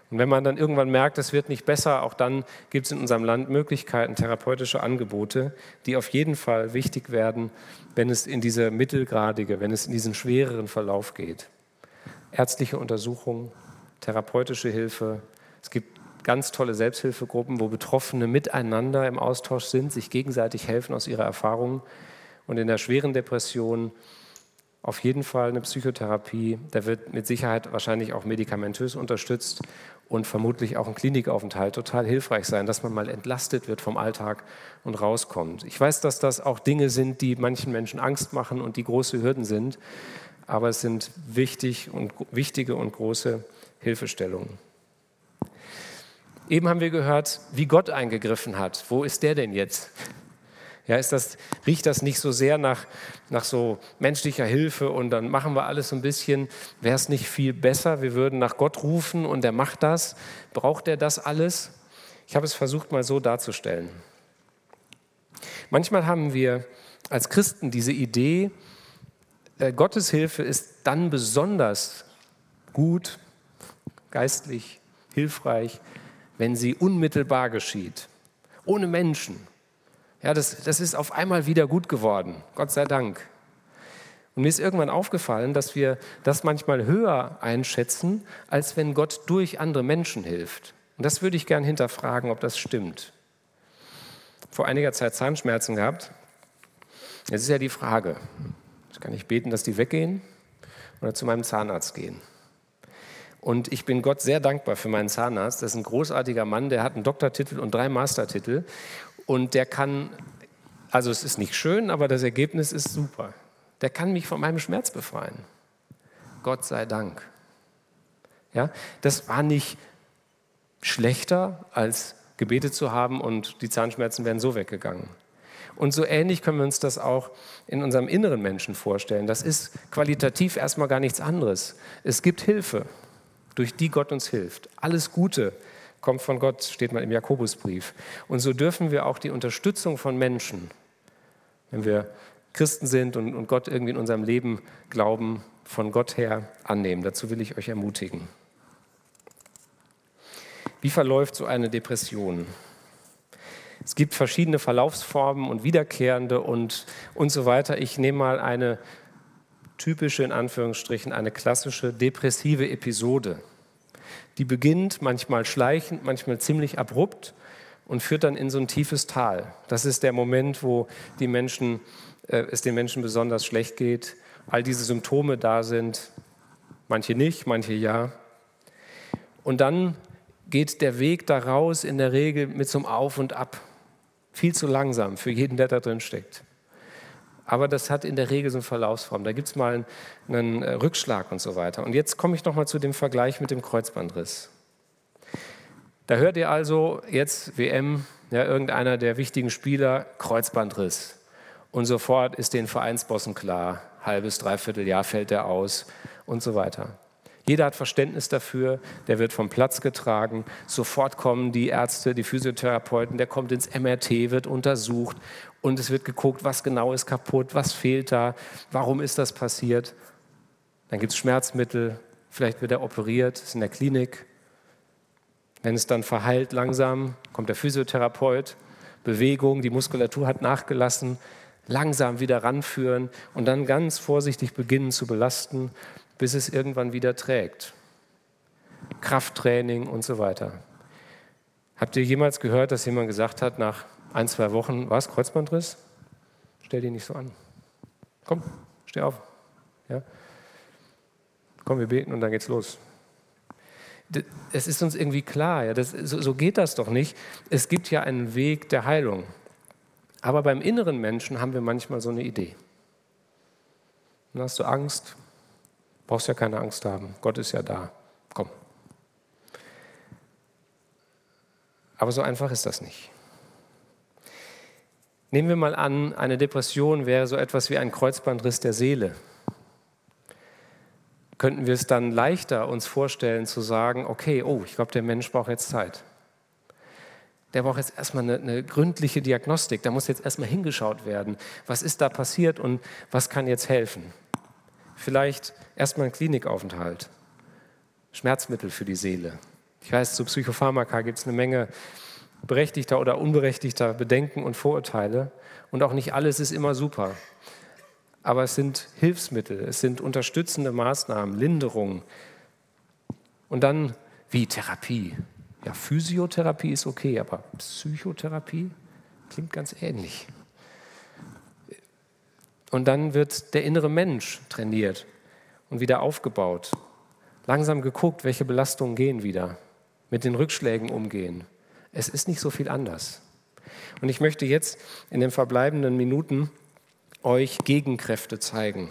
[SPEAKER 1] Und wenn man dann irgendwann merkt, es wird nicht besser, auch dann gibt es in unserem Land Möglichkeiten, therapeutische Angebote, die auf jeden Fall wichtig werden, wenn es in diese mittelgradige, wenn es in diesen schwereren Verlauf geht. Ärztliche Untersuchung, therapeutische Hilfe. Es gibt ganz tolle Selbsthilfegruppen, wo Betroffene miteinander im Austausch sind, sich gegenseitig helfen aus ihrer Erfahrung. Und in der schweren Depression auf jeden Fall eine Psychotherapie. Der wird mit Sicherheit wahrscheinlich auch medikamentös unterstützt und vermutlich auch ein Klinikaufenthalt total hilfreich sein, dass man mal entlastet wird vom Alltag und rauskommt. Ich weiß, dass das auch Dinge sind, die manchen Menschen Angst machen und die große Hürden sind, aber es sind wichtig und, wichtige und große Hilfestellungen. Eben haben wir gehört, wie Gott eingegriffen hat. Wo ist der denn jetzt? Ja, ist das, riecht das nicht so sehr nach, nach so menschlicher Hilfe und dann machen wir alles so ein bisschen, wäre es nicht viel besser, wir würden nach Gott rufen und er macht das. Braucht er das alles? Ich habe es versucht mal so darzustellen. Manchmal haben wir als Christen diese Idee, äh, Gottes Hilfe ist dann besonders gut, geistlich, hilfreich, wenn sie unmittelbar geschieht, ohne Menschen. Ja, das, das ist auf einmal wieder gut geworden, Gott sei Dank. Und mir ist irgendwann aufgefallen, dass wir das manchmal höher einschätzen, als wenn Gott durch andere Menschen hilft. Und das würde ich gern hinterfragen, ob das stimmt. Vor einiger Zeit Zahnschmerzen gehabt. Jetzt ist ja die Frage, kann ich beten, dass die weggehen oder zu meinem Zahnarzt gehen? Und ich bin Gott sehr dankbar für meinen Zahnarzt. Das ist ein großartiger Mann, der hat einen Doktortitel und drei Mastertitel. Und der kann, also es ist nicht schön, aber das Ergebnis ist super. Der kann mich von meinem Schmerz befreien. Gott sei Dank. Ja, das war nicht schlechter, als gebetet zu haben und die Zahnschmerzen wären so weggegangen. Und so ähnlich können wir uns das auch in unserem inneren Menschen vorstellen. Das ist qualitativ erstmal gar nichts anderes. Es gibt Hilfe, durch die Gott uns hilft. Alles Gute kommt von Gott, steht mal im Jakobusbrief. Und so dürfen wir auch die Unterstützung von Menschen, wenn wir Christen sind und, und Gott irgendwie in unserem Leben glauben, von Gott her annehmen. Dazu will ich euch ermutigen. Wie verläuft so eine Depression? Es gibt verschiedene Verlaufsformen und wiederkehrende und, und so weiter. Ich nehme mal eine typische, in Anführungsstrichen, eine klassische depressive Episode. Die beginnt manchmal schleichend, manchmal ziemlich abrupt und führt dann in so ein tiefes Tal. Das ist der Moment, wo die Menschen, äh, es den Menschen besonders schlecht geht, all diese Symptome da sind, manche nicht, manche ja. Und dann geht der Weg daraus in der Regel mit so einem Auf und Ab. Viel zu langsam für jeden, der da drin steckt. Aber das hat in der Regel so eine Verlaufsform. Da gibt es mal einen, äh, Rückschlag und so weiter. Und jetzt komme ich nochmal zu dem Vergleich mit dem Kreuzbandriss. Da hört ihr also jetzt WM, ja, irgendeiner der wichtigen Spieler, Kreuzbandriss. Und sofort ist den Vereinsbossen klar, halbes, dreiviertel Jahr fällt er aus und so weiter. Jeder hat Verständnis dafür, der wird vom Platz getragen. Sofort kommen die Ärzte, die Physiotherapeuten, der kommt ins MRT, wird untersucht und es wird geguckt, was genau ist kaputt, was fehlt da, warum ist das passiert. Dann gibt es Schmerzmittel, vielleicht wird er operiert, ist in der Klinik. Wenn es dann verheilt langsam, kommt der Physiotherapeut, Bewegung, die Muskulatur hat nachgelassen, langsam wieder ranführen und dann ganz vorsichtig beginnen zu belasten bis es irgendwann wieder trägt. Krafttraining und so weiter. Habt ihr jemals gehört, dass jemand gesagt hat, nach ein, zwei Wochen, was, Kreuzbandriss? Stell dich nicht so an. Komm, steh auf. Ja? Komm, wir beten und dann geht's los. Es ist uns irgendwie klar, ja, das, so, so geht das doch nicht. Es gibt ja einen Weg der Heilung. Aber beim inneren Menschen haben wir manchmal so eine Idee. Dann hast du Angst, Brauchst ja keine Angst haben. Gott ist ja da. Komm. Aber so einfach ist das nicht. Nehmen wir mal an, eine Depression wäre so etwas wie ein Kreuzbandriss der Seele. Könnten wir es dann leichter uns vorstellen zu sagen, okay, oh, ich glaube, der Mensch braucht jetzt Zeit. Der braucht jetzt erstmal eine, eine gründliche Diagnostik. Da muss jetzt erstmal hingeschaut werden. Was ist da passiert und was kann jetzt helfen? Vielleicht erstmal ein Klinikaufenthalt, Schmerzmittel für die Seele. Ich weiß, zu Psychopharmaka gibt es eine Menge berechtigter oder unberechtigter Bedenken und Vorurteile. Und auch nicht alles ist immer super. Aber es sind Hilfsmittel, es sind unterstützende Maßnahmen, Linderung. Und dann wie Therapie. Ja, Physiotherapie ist okay, aber Psychotherapie klingt ganz ähnlich. Und dann wird der innere Mensch trainiert und wieder aufgebaut. Langsam geguckt, welche Belastungen gehen wieder. Mit den Rückschlägen umgehen. Es ist nicht so viel anders. Und ich möchte jetzt in den verbleibenden Minuten euch Gegenkräfte zeigen.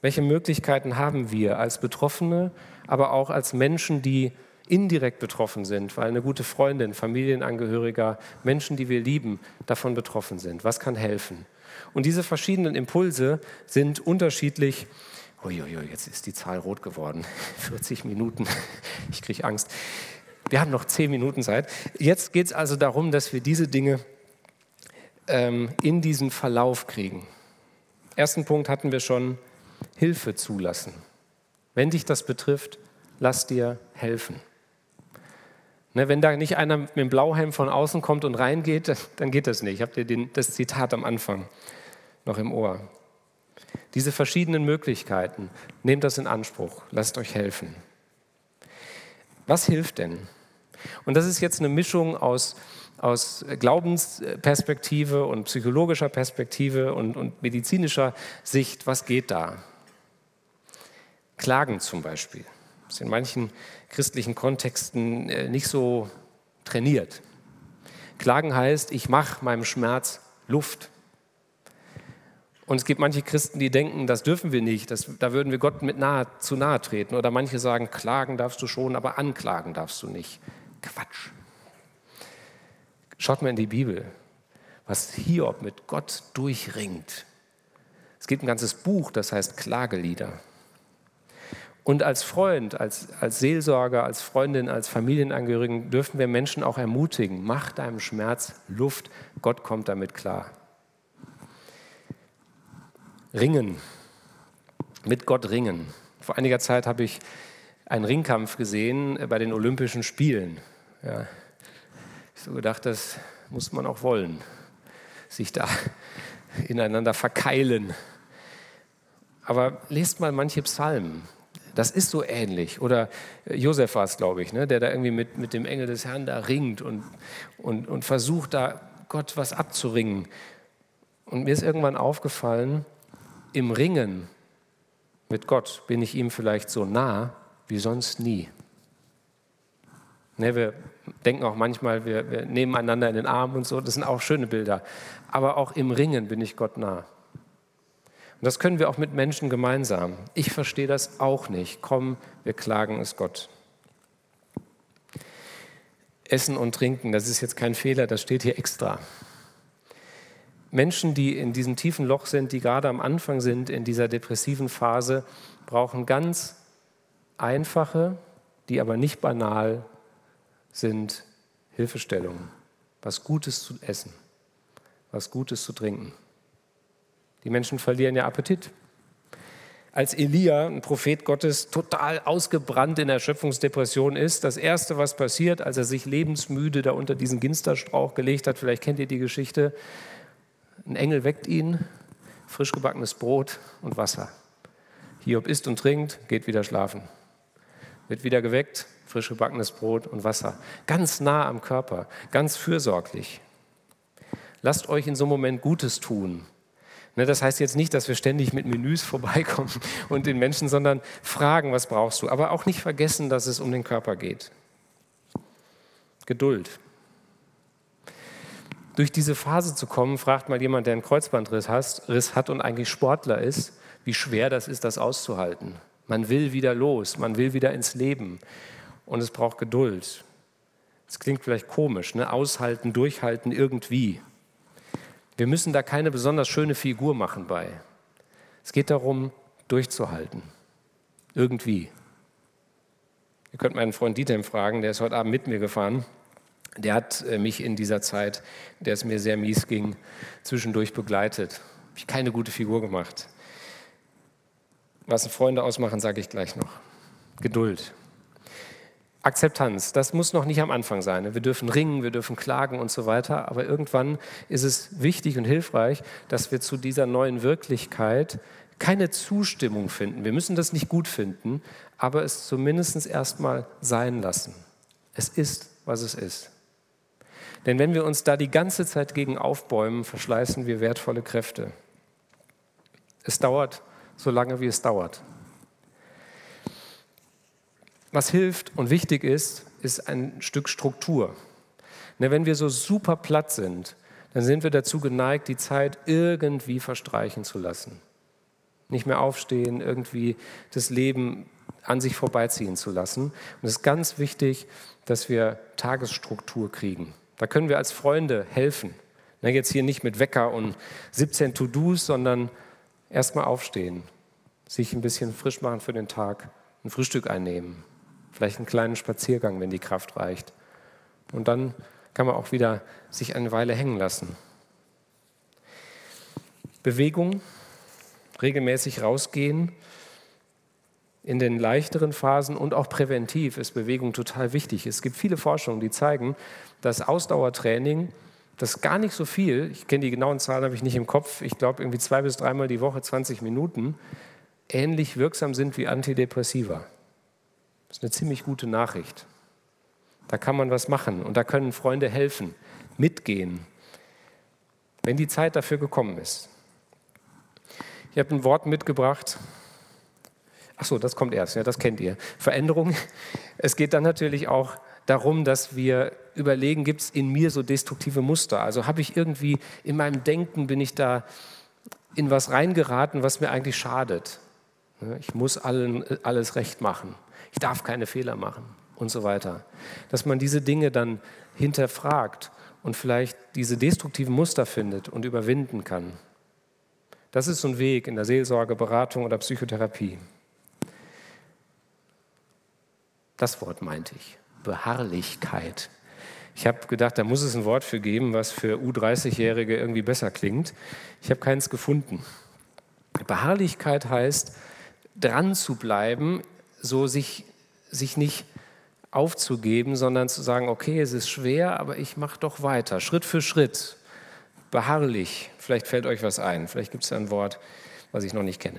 [SPEAKER 1] Welche Möglichkeiten haben wir als Betroffene, aber auch als Menschen, die indirekt betroffen sind, weil eine gute Freundin, Familienangehöriger, Menschen, die wir lieben, davon betroffen sind? Was kann helfen? Und diese verschiedenen Impulse sind unterschiedlich. Uiuiui, jetzt ist die Zahl rot geworden. 40 Minuten. Ich kriege Angst. Wir haben noch 10 Minuten Zeit. Jetzt geht es also darum, dass wir diese Dinge ähm, in diesen Verlauf kriegen. Ersten Punkt hatten wir schon, Hilfe zulassen. Wenn dich das betrifft, lass dir helfen. Ne, wenn da nicht einer mit dem Blauhelm von außen kommt und reingeht, dann geht das nicht. Habt ihr den, das Zitat am Anfang noch im Ohr? Diese verschiedenen Möglichkeiten, nehmt das in Anspruch, lasst euch helfen. Was hilft denn? Und das ist jetzt eine Mischung aus aus Glaubensperspektive und psychologischer Perspektive und, und medizinischer Sicht, was geht da? Klagen zum Beispiel. Das ist in manchen christlichen Kontexten äh, nicht so trainiert. Klagen heißt, ich mache meinem Schmerz Luft. Und es gibt manche Christen, die denken, das dürfen wir nicht, das, da würden wir Gott mit nahe, zu nahe treten. Oder manche sagen, klagen darfst du schon, aber anklagen darfst du nicht. Quatsch. Schaut mal in die Bibel, was Hiob mit Gott durchringt. Es gibt ein ganzes Buch, das heißt Klagelieder. Und als Freund, als, als Seelsorger, als Freundin, als Familienangehörigen dürfen wir Menschen auch ermutigen, mach deinem Schmerz Luft, Gott kommt damit klar. Ringen, mit Gott ringen. Vor einiger Zeit habe ich einen Ringkampf gesehen bei den Olympischen Spielen. Ja, ich so gedacht, das muss man auch wollen, sich da ineinander verkeilen. Aber lest mal manche Psalmen. Das ist so ähnlich. Oder Josef war es, glaube ich, ne, der da irgendwie mit, mit dem Engel des Herrn da ringt und, und, und versucht, da Gott was abzuringen. Und mir ist irgendwann aufgefallen, im Ringen mit Gott bin ich ihm vielleicht so nah wie sonst nie. Ne, wir denken auch manchmal, wir, wir nehmen einander in den Arm und so, das sind auch schöne Bilder. Aber auch im Ringen bin ich Gott nah. Und das können wir auch mit Menschen gemeinsam. Ich verstehe das auch nicht. Komm, wir klagen es Gott. Essen und Trinken, das ist jetzt kein Fehler, das steht hier extra. Menschen, die in diesem tiefen Loch sind, die gerade am Anfang sind, in dieser depressiven Phase, brauchen ganz einfache, die aber nicht banal sind Hilfestellungen, was Gutes zu essen, was Gutes zu trinken. Die Menschen verlieren ja Appetit. Als Elia, ein Prophet Gottes, total ausgebrannt in Erschöpfungsdepression ist, das Erste, was passiert, als er sich lebensmüde da unter diesen Ginsterstrauch gelegt hat, vielleicht kennt ihr die Geschichte, ein Engel weckt ihn, frisch gebackenes Brot und Wasser. Hiob isst und trinkt, geht wieder schlafen. Wird wieder geweckt, frisch gebackenes Brot und Wasser. Ganz nah am Körper, ganz fürsorglich. Lasst euch in so einem Moment Gutes tun. Ne, das heißt jetzt nicht, dass wir ständig mit Menüs vorbeikommen und den Menschen, sondern fragen, was brauchst du. Aber auch nicht vergessen, dass es um den Körper geht. Geduld. Durch diese Phase zu kommen, fragt mal jemand, der einen Kreuzbandriss hat und eigentlich Sportler ist, wie schwer das ist, das auszuhalten. Man will wieder los, man will wieder ins Leben und es braucht Geduld. Das klingt vielleicht komisch, ne? aushalten, durchhalten irgendwie. Wir müssen da keine besonders schöne Figur machen bei. Es geht darum, durchzuhalten. Irgendwie. Ihr könnt meinen Freund Dieter fragen, der ist heute Abend mit mir gefahren. Der hat äh, mich in dieser Zeit, der es mir sehr mies ging, zwischendurch begleitet. Habe ich keine gute Figur gemacht. Was Freunde ausmachen, sage ich gleich noch. Geduld. Akzeptanz, das muss noch nicht am Anfang sein. Wir dürfen ringen, wir dürfen klagen und so weiter, aber irgendwann ist es wichtig und hilfreich, dass wir zu dieser neuen Wirklichkeit keine Zustimmung finden. Wir müssen das nicht gut finden, aber es zumindest erstmal sein lassen. Es ist, was es ist. Denn wenn wir uns da die ganze Zeit gegen aufbäumen, verschleißen wir wertvolle Kräfte. Es dauert so lange, wie es dauert. Was hilft und wichtig ist, ist ein Stück Struktur. Ne, wenn wir so super platt sind, dann sind wir dazu geneigt, die Zeit irgendwie verstreichen zu lassen. Nicht mehr aufstehen, irgendwie das Leben an sich vorbeiziehen zu lassen. Und es ist ganz wichtig, dass wir Tagesstruktur kriegen. Da können wir als Freunde helfen. Ne, jetzt hier nicht mit Wecker und 17 To-Dos, sondern erstmal aufstehen, sich ein bisschen frisch machen für den Tag, ein Frühstück einnehmen, vielleicht einen kleinen Spaziergang, wenn die Kraft reicht. Und dann kann man auch wieder sich eine Weile hängen lassen. Bewegung, regelmäßig rausgehen. In den leichteren Phasen und auch präventiv ist Bewegung total wichtig. Es gibt viele Forschungen, die zeigen, dass Ausdauertraining, das gar nicht so viel, ich kenne die genauen Zahlen, habe ich nicht im Kopf, ich glaube irgendwie zwei bis dreimal die Woche 20 Minuten, ähnlich wirksam sind wie Antidepressiva. Das ist eine ziemlich gute Nachricht. Da kann man was machen und da können Freunde helfen, mitgehen, wenn die Zeit dafür gekommen ist. Ich habe ein Wort mitgebracht. Ach so, das kommt erst, ja, das kennt ihr. Veränderung. Es geht dann natürlich auch darum, dass wir überlegen, gibt es in mir so destruktive Muster? Also habe ich irgendwie in meinem Denken, bin ich da in was reingeraten, was mir eigentlich schadet? Ich muss allen, alles recht machen. Ich darf keine Fehler machen und so weiter. Dass man diese Dinge dann hinterfragt und vielleicht diese destruktiven Muster findet und überwinden kann. Das ist so ein Weg in der Seelsorge, Beratung oder Psychotherapie. Das Wort meinte ich. Beharrlichkeit. Ich habe gedacht, da muss es ein Wort für geben, was für U30-Jährige irgendwie besser klingt. Ich habe keins gefunden. Beharrlichkeit heißt, dran zu bleiben, so sich, sich nicht aufzugeben, sondern zu sagen, okay, es ist schwer, aber ich mache doch weiter, Schritt für Schritt, beharrlich. Vielleicht fällt euch was ein, vielleicht gibt es ein Wort, was ich noch nicht kenne.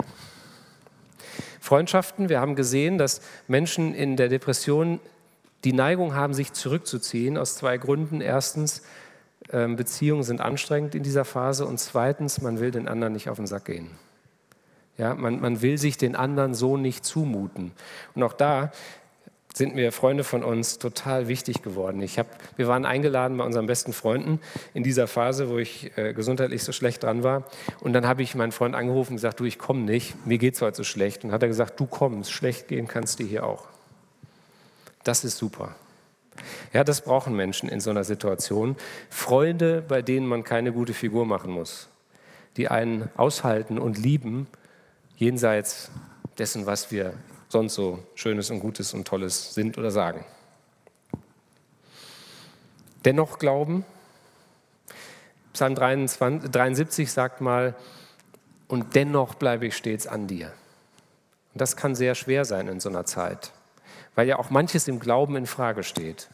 [SPEAKER 1] Freundschaften, wir haben gesehen, dass Menschen in der Depression die Neigung haben, sich zurückzuziehen, aus zwei Gründen. Erstens, ähm, Beziehungen sind anstrengend in dieser Phase und zweitens, man will den anderen nicht auf den Sack gehen. Ja, man, man will sich den anderen so nicht zumuten. Und auch da sind mir Freunde von uns total wichtig geworden. Ich hab, wir waren eingeladen bei unseren besten Freunden in dieser Phase, wo ich äh, gesundheitlich so schlecht dran war. Und dann habe ich meinen Freund angerufen und gesagt, du, ich komme nicht, mir geht es heute so schlecht. Und hat er gesagt, du kommst, schlecht gehen kannst du hier auch. Das ist super. Ja, das brauchen Menschen in so einer Situation. Freunde, bei denen man keine gute Figur machen muss, die einen aushalten und lieben, jenseits dessen, was wir sonst so Schönes und Gutes und Tolles sind oder sagen. Dennoch glauben, Psalm 23, 73 sagt mal, und dennoch bleibe ich stets an dir. Und das kann sehr schwer sein in so einer Zeit, weil ja auch manches im Glauben in Frage steht.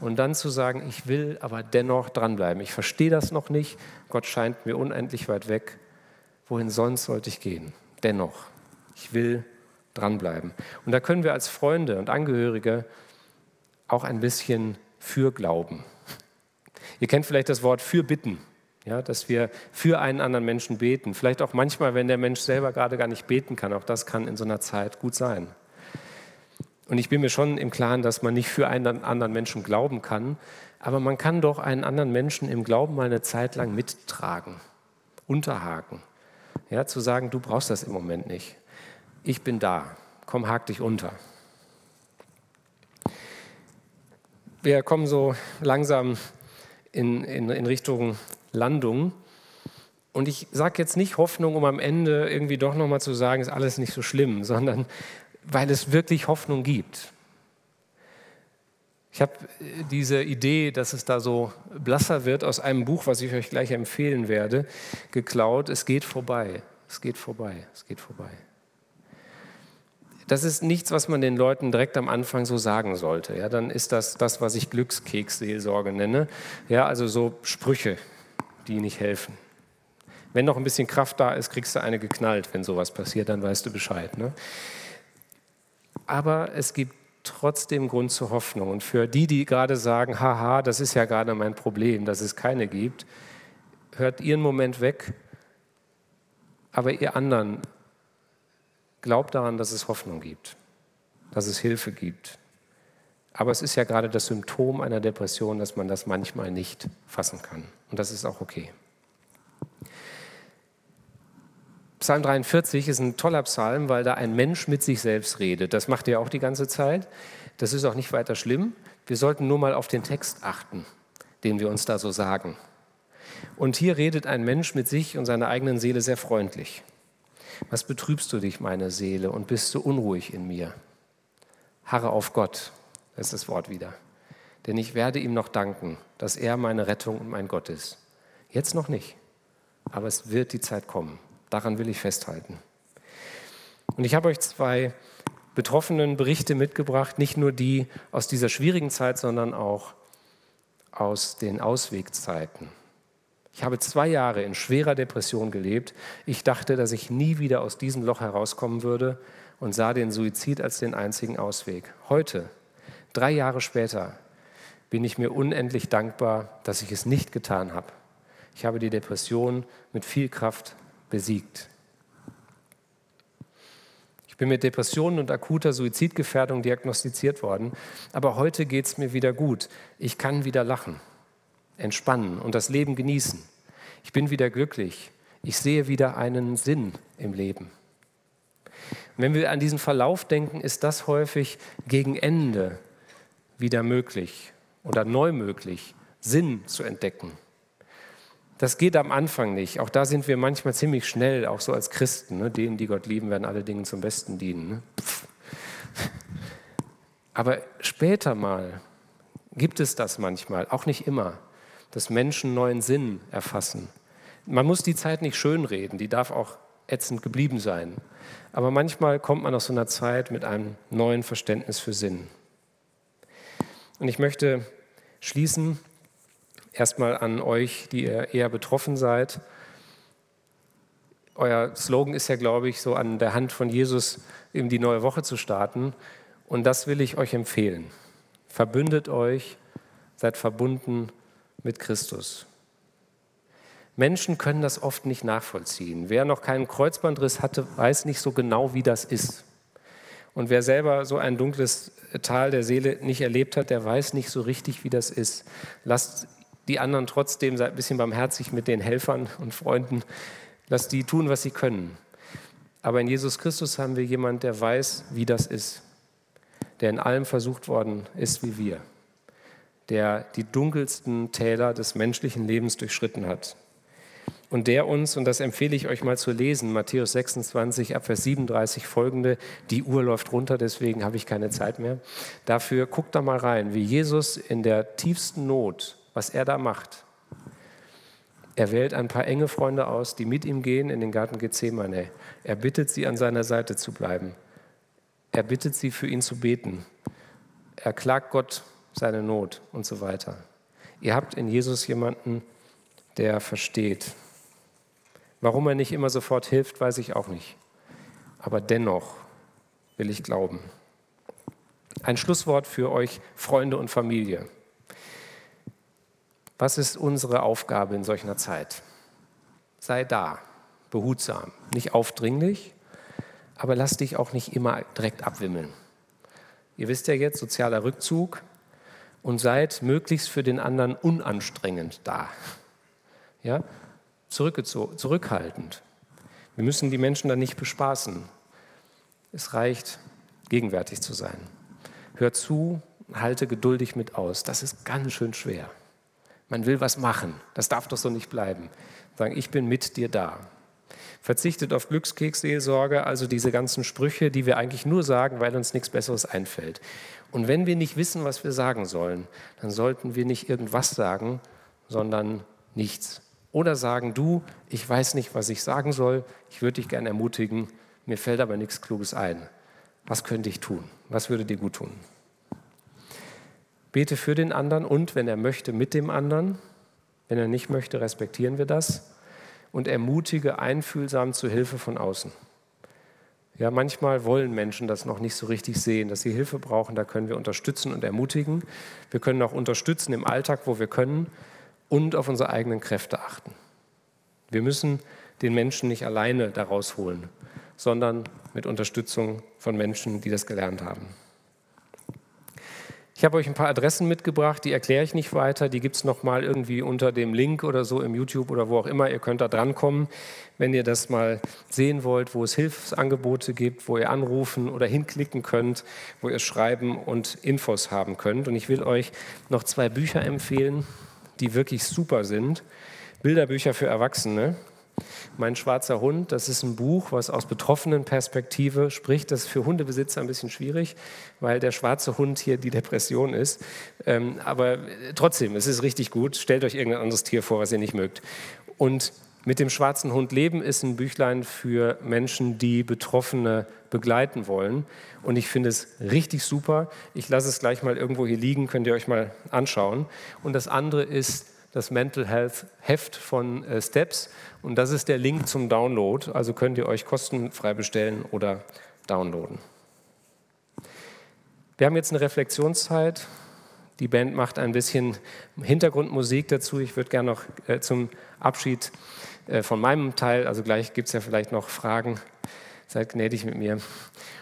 [SPEAKER 1] Und dann zu sagen, ich will aber dennoch dranbleiben. Ich verstehe das noch nicht. Gott scheint mir unendlich weit weg. Wohin sonst sollte ich gehen? Dennoch, ich will dranbleiben. Und da können wir als Freunde und Angehörige auch ein bisschen für glauben. Ihr kennt vielleicht das Wort für bitten, ja, dass wir für einen anderen Menschen beten. Vielleicht auch manchmal, wenn der Mensch selber gerade gar nicht beten kann. Auch das kann in so einer Zeit gut sein. Und ich bin mir schon im Klaren, dass man nicht für einen anderen Menschen glauben kann, aber man kann doch einen anderen Menschen im Glauben mal eine Zeit lang mittragen, unterhaken. Ja, zu sagen, du brauchst das im Moment nicht ich bin da, komm, hak dich unter. Wir kommen so langsam in, in, in Richtung Landung. Und ich sage jetzt nicht Hoffnung, um am Ende irgendwie doch nochmal zu sagen, ist alles nicht so schlimm, sondern weil es wirklich Hoffnung gibt. Ich habe diese Idee, dass es da so blasser wird, aus einem Buch, was ich euch gleich empfehlen werde, geklaut. Es geht vorbei, es geht vorbei, es geht vorbei das ist nichts, was man den Leuten direkt am Anfang so sagen sollte. Ja, dann ist das das, was ich Glückskeks-Seelsorge nenne. Ja, also so Sprüche, die nicht helfen. Wenn noch ein bisschen Kraft da ist, kriegst du eine geknallt. Wenn sowas passiert, dann weißt du Bescheid. Ne? Aber es gibt trotzdem Grund zur Hoffnung. Und für die, die gerade sagen, haha, das ist ja gerade mein Problem, dass es keine gibt, hört ihren Moment weg Aber ihr anderen, glaubt daran, dass es Hoffnung gibt, dass es Hilfe gibt. Aber es ist ja gerade das Symptom einer Depression, dass man das manchmal nicht fassen kann. Und das ist auch okay. Psalm 43 ist ein toller Psalm, weil da ein Mensch mit sich selbst redet. Das macht er auch die ganze Zeit. Das ist auch nicht weiter schlimm. Wir sollten nur mal auf den Text achten, den wir uns da so sagen. Und hier redet ein Mensch mit sich und seiner eigenen Seele sehr freundlich. Was betrübst du dich, meine Seele, und bist so unruhig in mir? Harre auf Gott, das ist das Wort wieder. Denn ich werde ihm noch danken, dass er meine Rettung und mein Gott ist. Jetzt noch nicht, aber es wird die Zeit kommen. Daran will ich festhalten. Und ich habe euch zwei betroffenen Berichte mitgebracht, nicht nur die aus dieser schwierigen Zeit, sondern auch aus den Auswegzeiten. Ich habe zwei Jahre in schwerer Depression gelebt. Ich dachte, dass ich nie wieder aus diesem Loch herauskommen würde und sah den Suizid als den einzigen Ausweg. Heute, drei Jahre später, bin ich mir unendlich dankbar, dass ich es nicht getan habe. Ich habe die Depression mit viel Kraft besiegt. Ich bin mit Depressionen und akuter Suizidgefährdung diagnostiziert worden, aber heute geht es mir wieder gut. Ich kann wieder lachen entspannen und das Leben genießen. Ich bin wieder glücklich. Ich sehe wieder einen Sinn im Leben. Und wenn wir an diesen Verlauf denken, ist das häufig gegen Ende wieder möglich oder neu möglich, Sinn zu entdecken. Das geht am Anfang nicht. Auch da sind wir manchmal ziemlich schnell, auch so als Christen. Ne? Denen, die Gott lieben, werden alle Dinge zum Besten dienen. Ne? Aber später mal gibt es das manchmal, auch nicht immer dass Menschen neuen Sinn erfassen. Man muss die Zeit nicht schönreden, die darf auch ätzend geblieben sein. Aber manchmal kommt man aus so einer Zeit mit einem neuen Verständnis für Sinn. Und ich möchte schließen erstmal an euch, die ihr eher betroffen seid. Euer Slogan ist ja, glaube ich, so an der Hand von Jesus eben die neue Woche zu starten. Und das will ich euch empfehlen. Verbündet euch, seid verbunden mit Christus. Menschen können das oft nicht nachvollziehen. Wer noch keinen Kreuzbandriss hatte, weiß nicht so genau, wie das ist. Und wer selber so ein dunkles Tal der Seele nicht erlebt hat, der weiß nicht so richtig, wie das ist. Lasst die anderen trotzdem, seid ein bisschen barmherzig mit den Helfern und Freunden. Lasst die tun, was sie können. Aber in Jesus Christus haben wir jemanden, der weiß, wie das ist. Der in allem versucht worden ist wie wir der die dunkelsten Täler des menschlichen Lebens durchschritten hat. Und der uns, und das empfehle ich euch mal zu lesen, Matthäus 26, Abvers 37 folgende, die Uhr läuft runter, deswegen habe ich keine Zeit mehr. Dafür guckt da mal rein, wie Jesus in der tiefsten Not, was er da macht. Er wählt ein paar enge Freunde aus, die mit ihm gehen in den Garten Gethsemane. Er bittet sie, an seiner Seite zu bleiben. Er bittet sie, für ihn zu beten. Er klagt Gott seine Not und so weiter. Ihr habt in Jesus jemanden, der versteht. Warum er nicht immer sofort hilft, weiß ich auch nicht. Aber dennoch will ich glauben. Ein Schlusswort für euch, Freunde und Familie. Was ist unsere Aufgabe in solch einer Zeit? Sei da, behutsam, nicht aufdringlich, aber lass dich auch nicht immer direkt abwimmeln. Ihr wisst ja jetzt, sozialer Rückzug, und seid möglichst für den anderen unanstrengend da. Ja? zurückhaltend. Wir müssen die Menschen dann nicht bespaßen. Es reicht, gegenwärtig zu sein. Hör zu, halte geduldig mit aus. Das ist ganz schön schwer. Man will was machen. Das darf doch so nicht bleiben. Sagen, ich bin mit dir da. Verzichtet auf Glückskeksseelsorge, also diese ganzen Sprüche, die wir eigentlich nur sagen, weil uns nichts Besseres einfällt. Und wenn wir nicht wissen, was wir sagen sollen, dann sollten wir nicht irgendwas sagen, sondern nichts. Oder sagen, du, ich weiß nicht, was ich sagen soll, ich würde dich gerne ermutigen, mir fällt aber nichts Kluges ein. Was könnte ich tun? Was würde dir gut tun? Bete für den anderen und, wenn er möchte, mit dem anderen. Wenn er nicht möchte, respektieren wir das. Und ermutige einfühlsam zu Hilfe von außen. Ja, manchmal wollen Menschen das noch nicht so richtig sehen, dass sie Hilfe brauchen. Da können wir unterstützen und ermutigen. Wir können auch unterstützen im Alltag, wo wir können und auf unsere eigenen Kräfte achten. Wir müssen den Menschen nicht alleine daraus holen, sondern mit Unterstützung von Menschen, die das gelernt haben. Ich habe euch ein paar Adressen mitgebracht, die erkläre ich nicht weiter. Die gibt es nochmal irgendwie unter dem Link oder so im YouTube oder wo auch immer. Ihr könnt da drankommen, wenn ihr das mal sehen wollt, wo es Hilfsangebote gibt, wo ihr anrufen oder hinklicken könnt, wo ihr schreiben und Infos haben könnt. Und ich will euch noch zwei Bücher empfehlen, die wirklich super sind. Bilderbücher für Erwachsene. Mein schwarzer Hund, das ist ein Buch, was aus betroffenen Perspektive spricht. Das ist für Hundebesitzer ein bisschen schwierig, weil der schwarze Hund hier die Depression ist. Ähm, aber trotzdem, es ist richtig gut. Stellt euch irgendein anderes Tier vor, was ihr nicht mögt. Und mit dem schwarzen Hund leben ist ein Büchlein für Menschen, die Betroffene begleiten wollen. Und ich finde es richtig super. Ich lasse es gleich mal irgendwo hier liegen, könnt ihr euch mal anschauen. Und das andere ist das Mental Health Heft von äh, Steps und das ist der Link zum Download. Also könnt ihr euch kostenfrei bestellen oder downloaden. Wir haben jetzt eine Reflexionszeit. Die Band macht ein bisschen Hintergrundmusik dazu. Ich würde gerne noch äh, zum Abschied äh, von meinem Teil, also gleich gibt es ja vielleicht noch Fragen. Seid gnädig mit mir.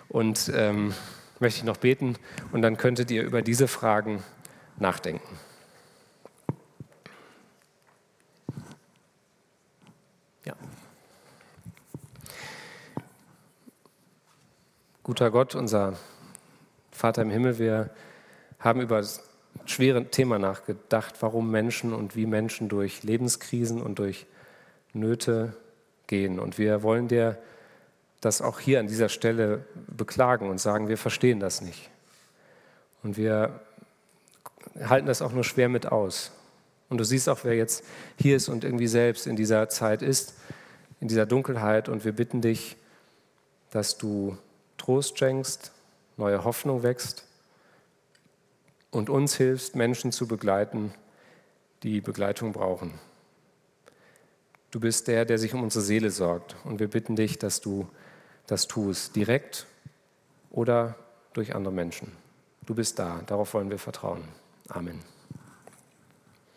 [SPEAKER 1] Und ähm, möchte ich noch beten und dann könntet ihr über diese Fragen nachdenken. Guter Gott, unser Vater im Himmel, wir haben über das schwere Thema nachgedacht, warum Menschen und wie Menschen durch Lebenskrisen und durch Nöte gehen. Und wir wollen dir das auch hier an dieser Stelle beklagen und sagen, wir verstehen das nicht. Und wir halten das auch nur schwer mit aus. Und du siehst auch, wer jetzt hier ist und irgendwie selbst in dieser Zeit ist, in dieser Dunkelheit. Und wir bitten dich, dass du Trost schenkst, neue Hoffnung wächst und uns hilfst, Menschen zu begleiten, die Begleitung brauchen. Du bist der, der sich um unsere Seele sorgt und wir bitten dich, dass du das tust, direkt oder durch andere Menschen. Du bist da, darauf wollen wir vertrauen. Amen.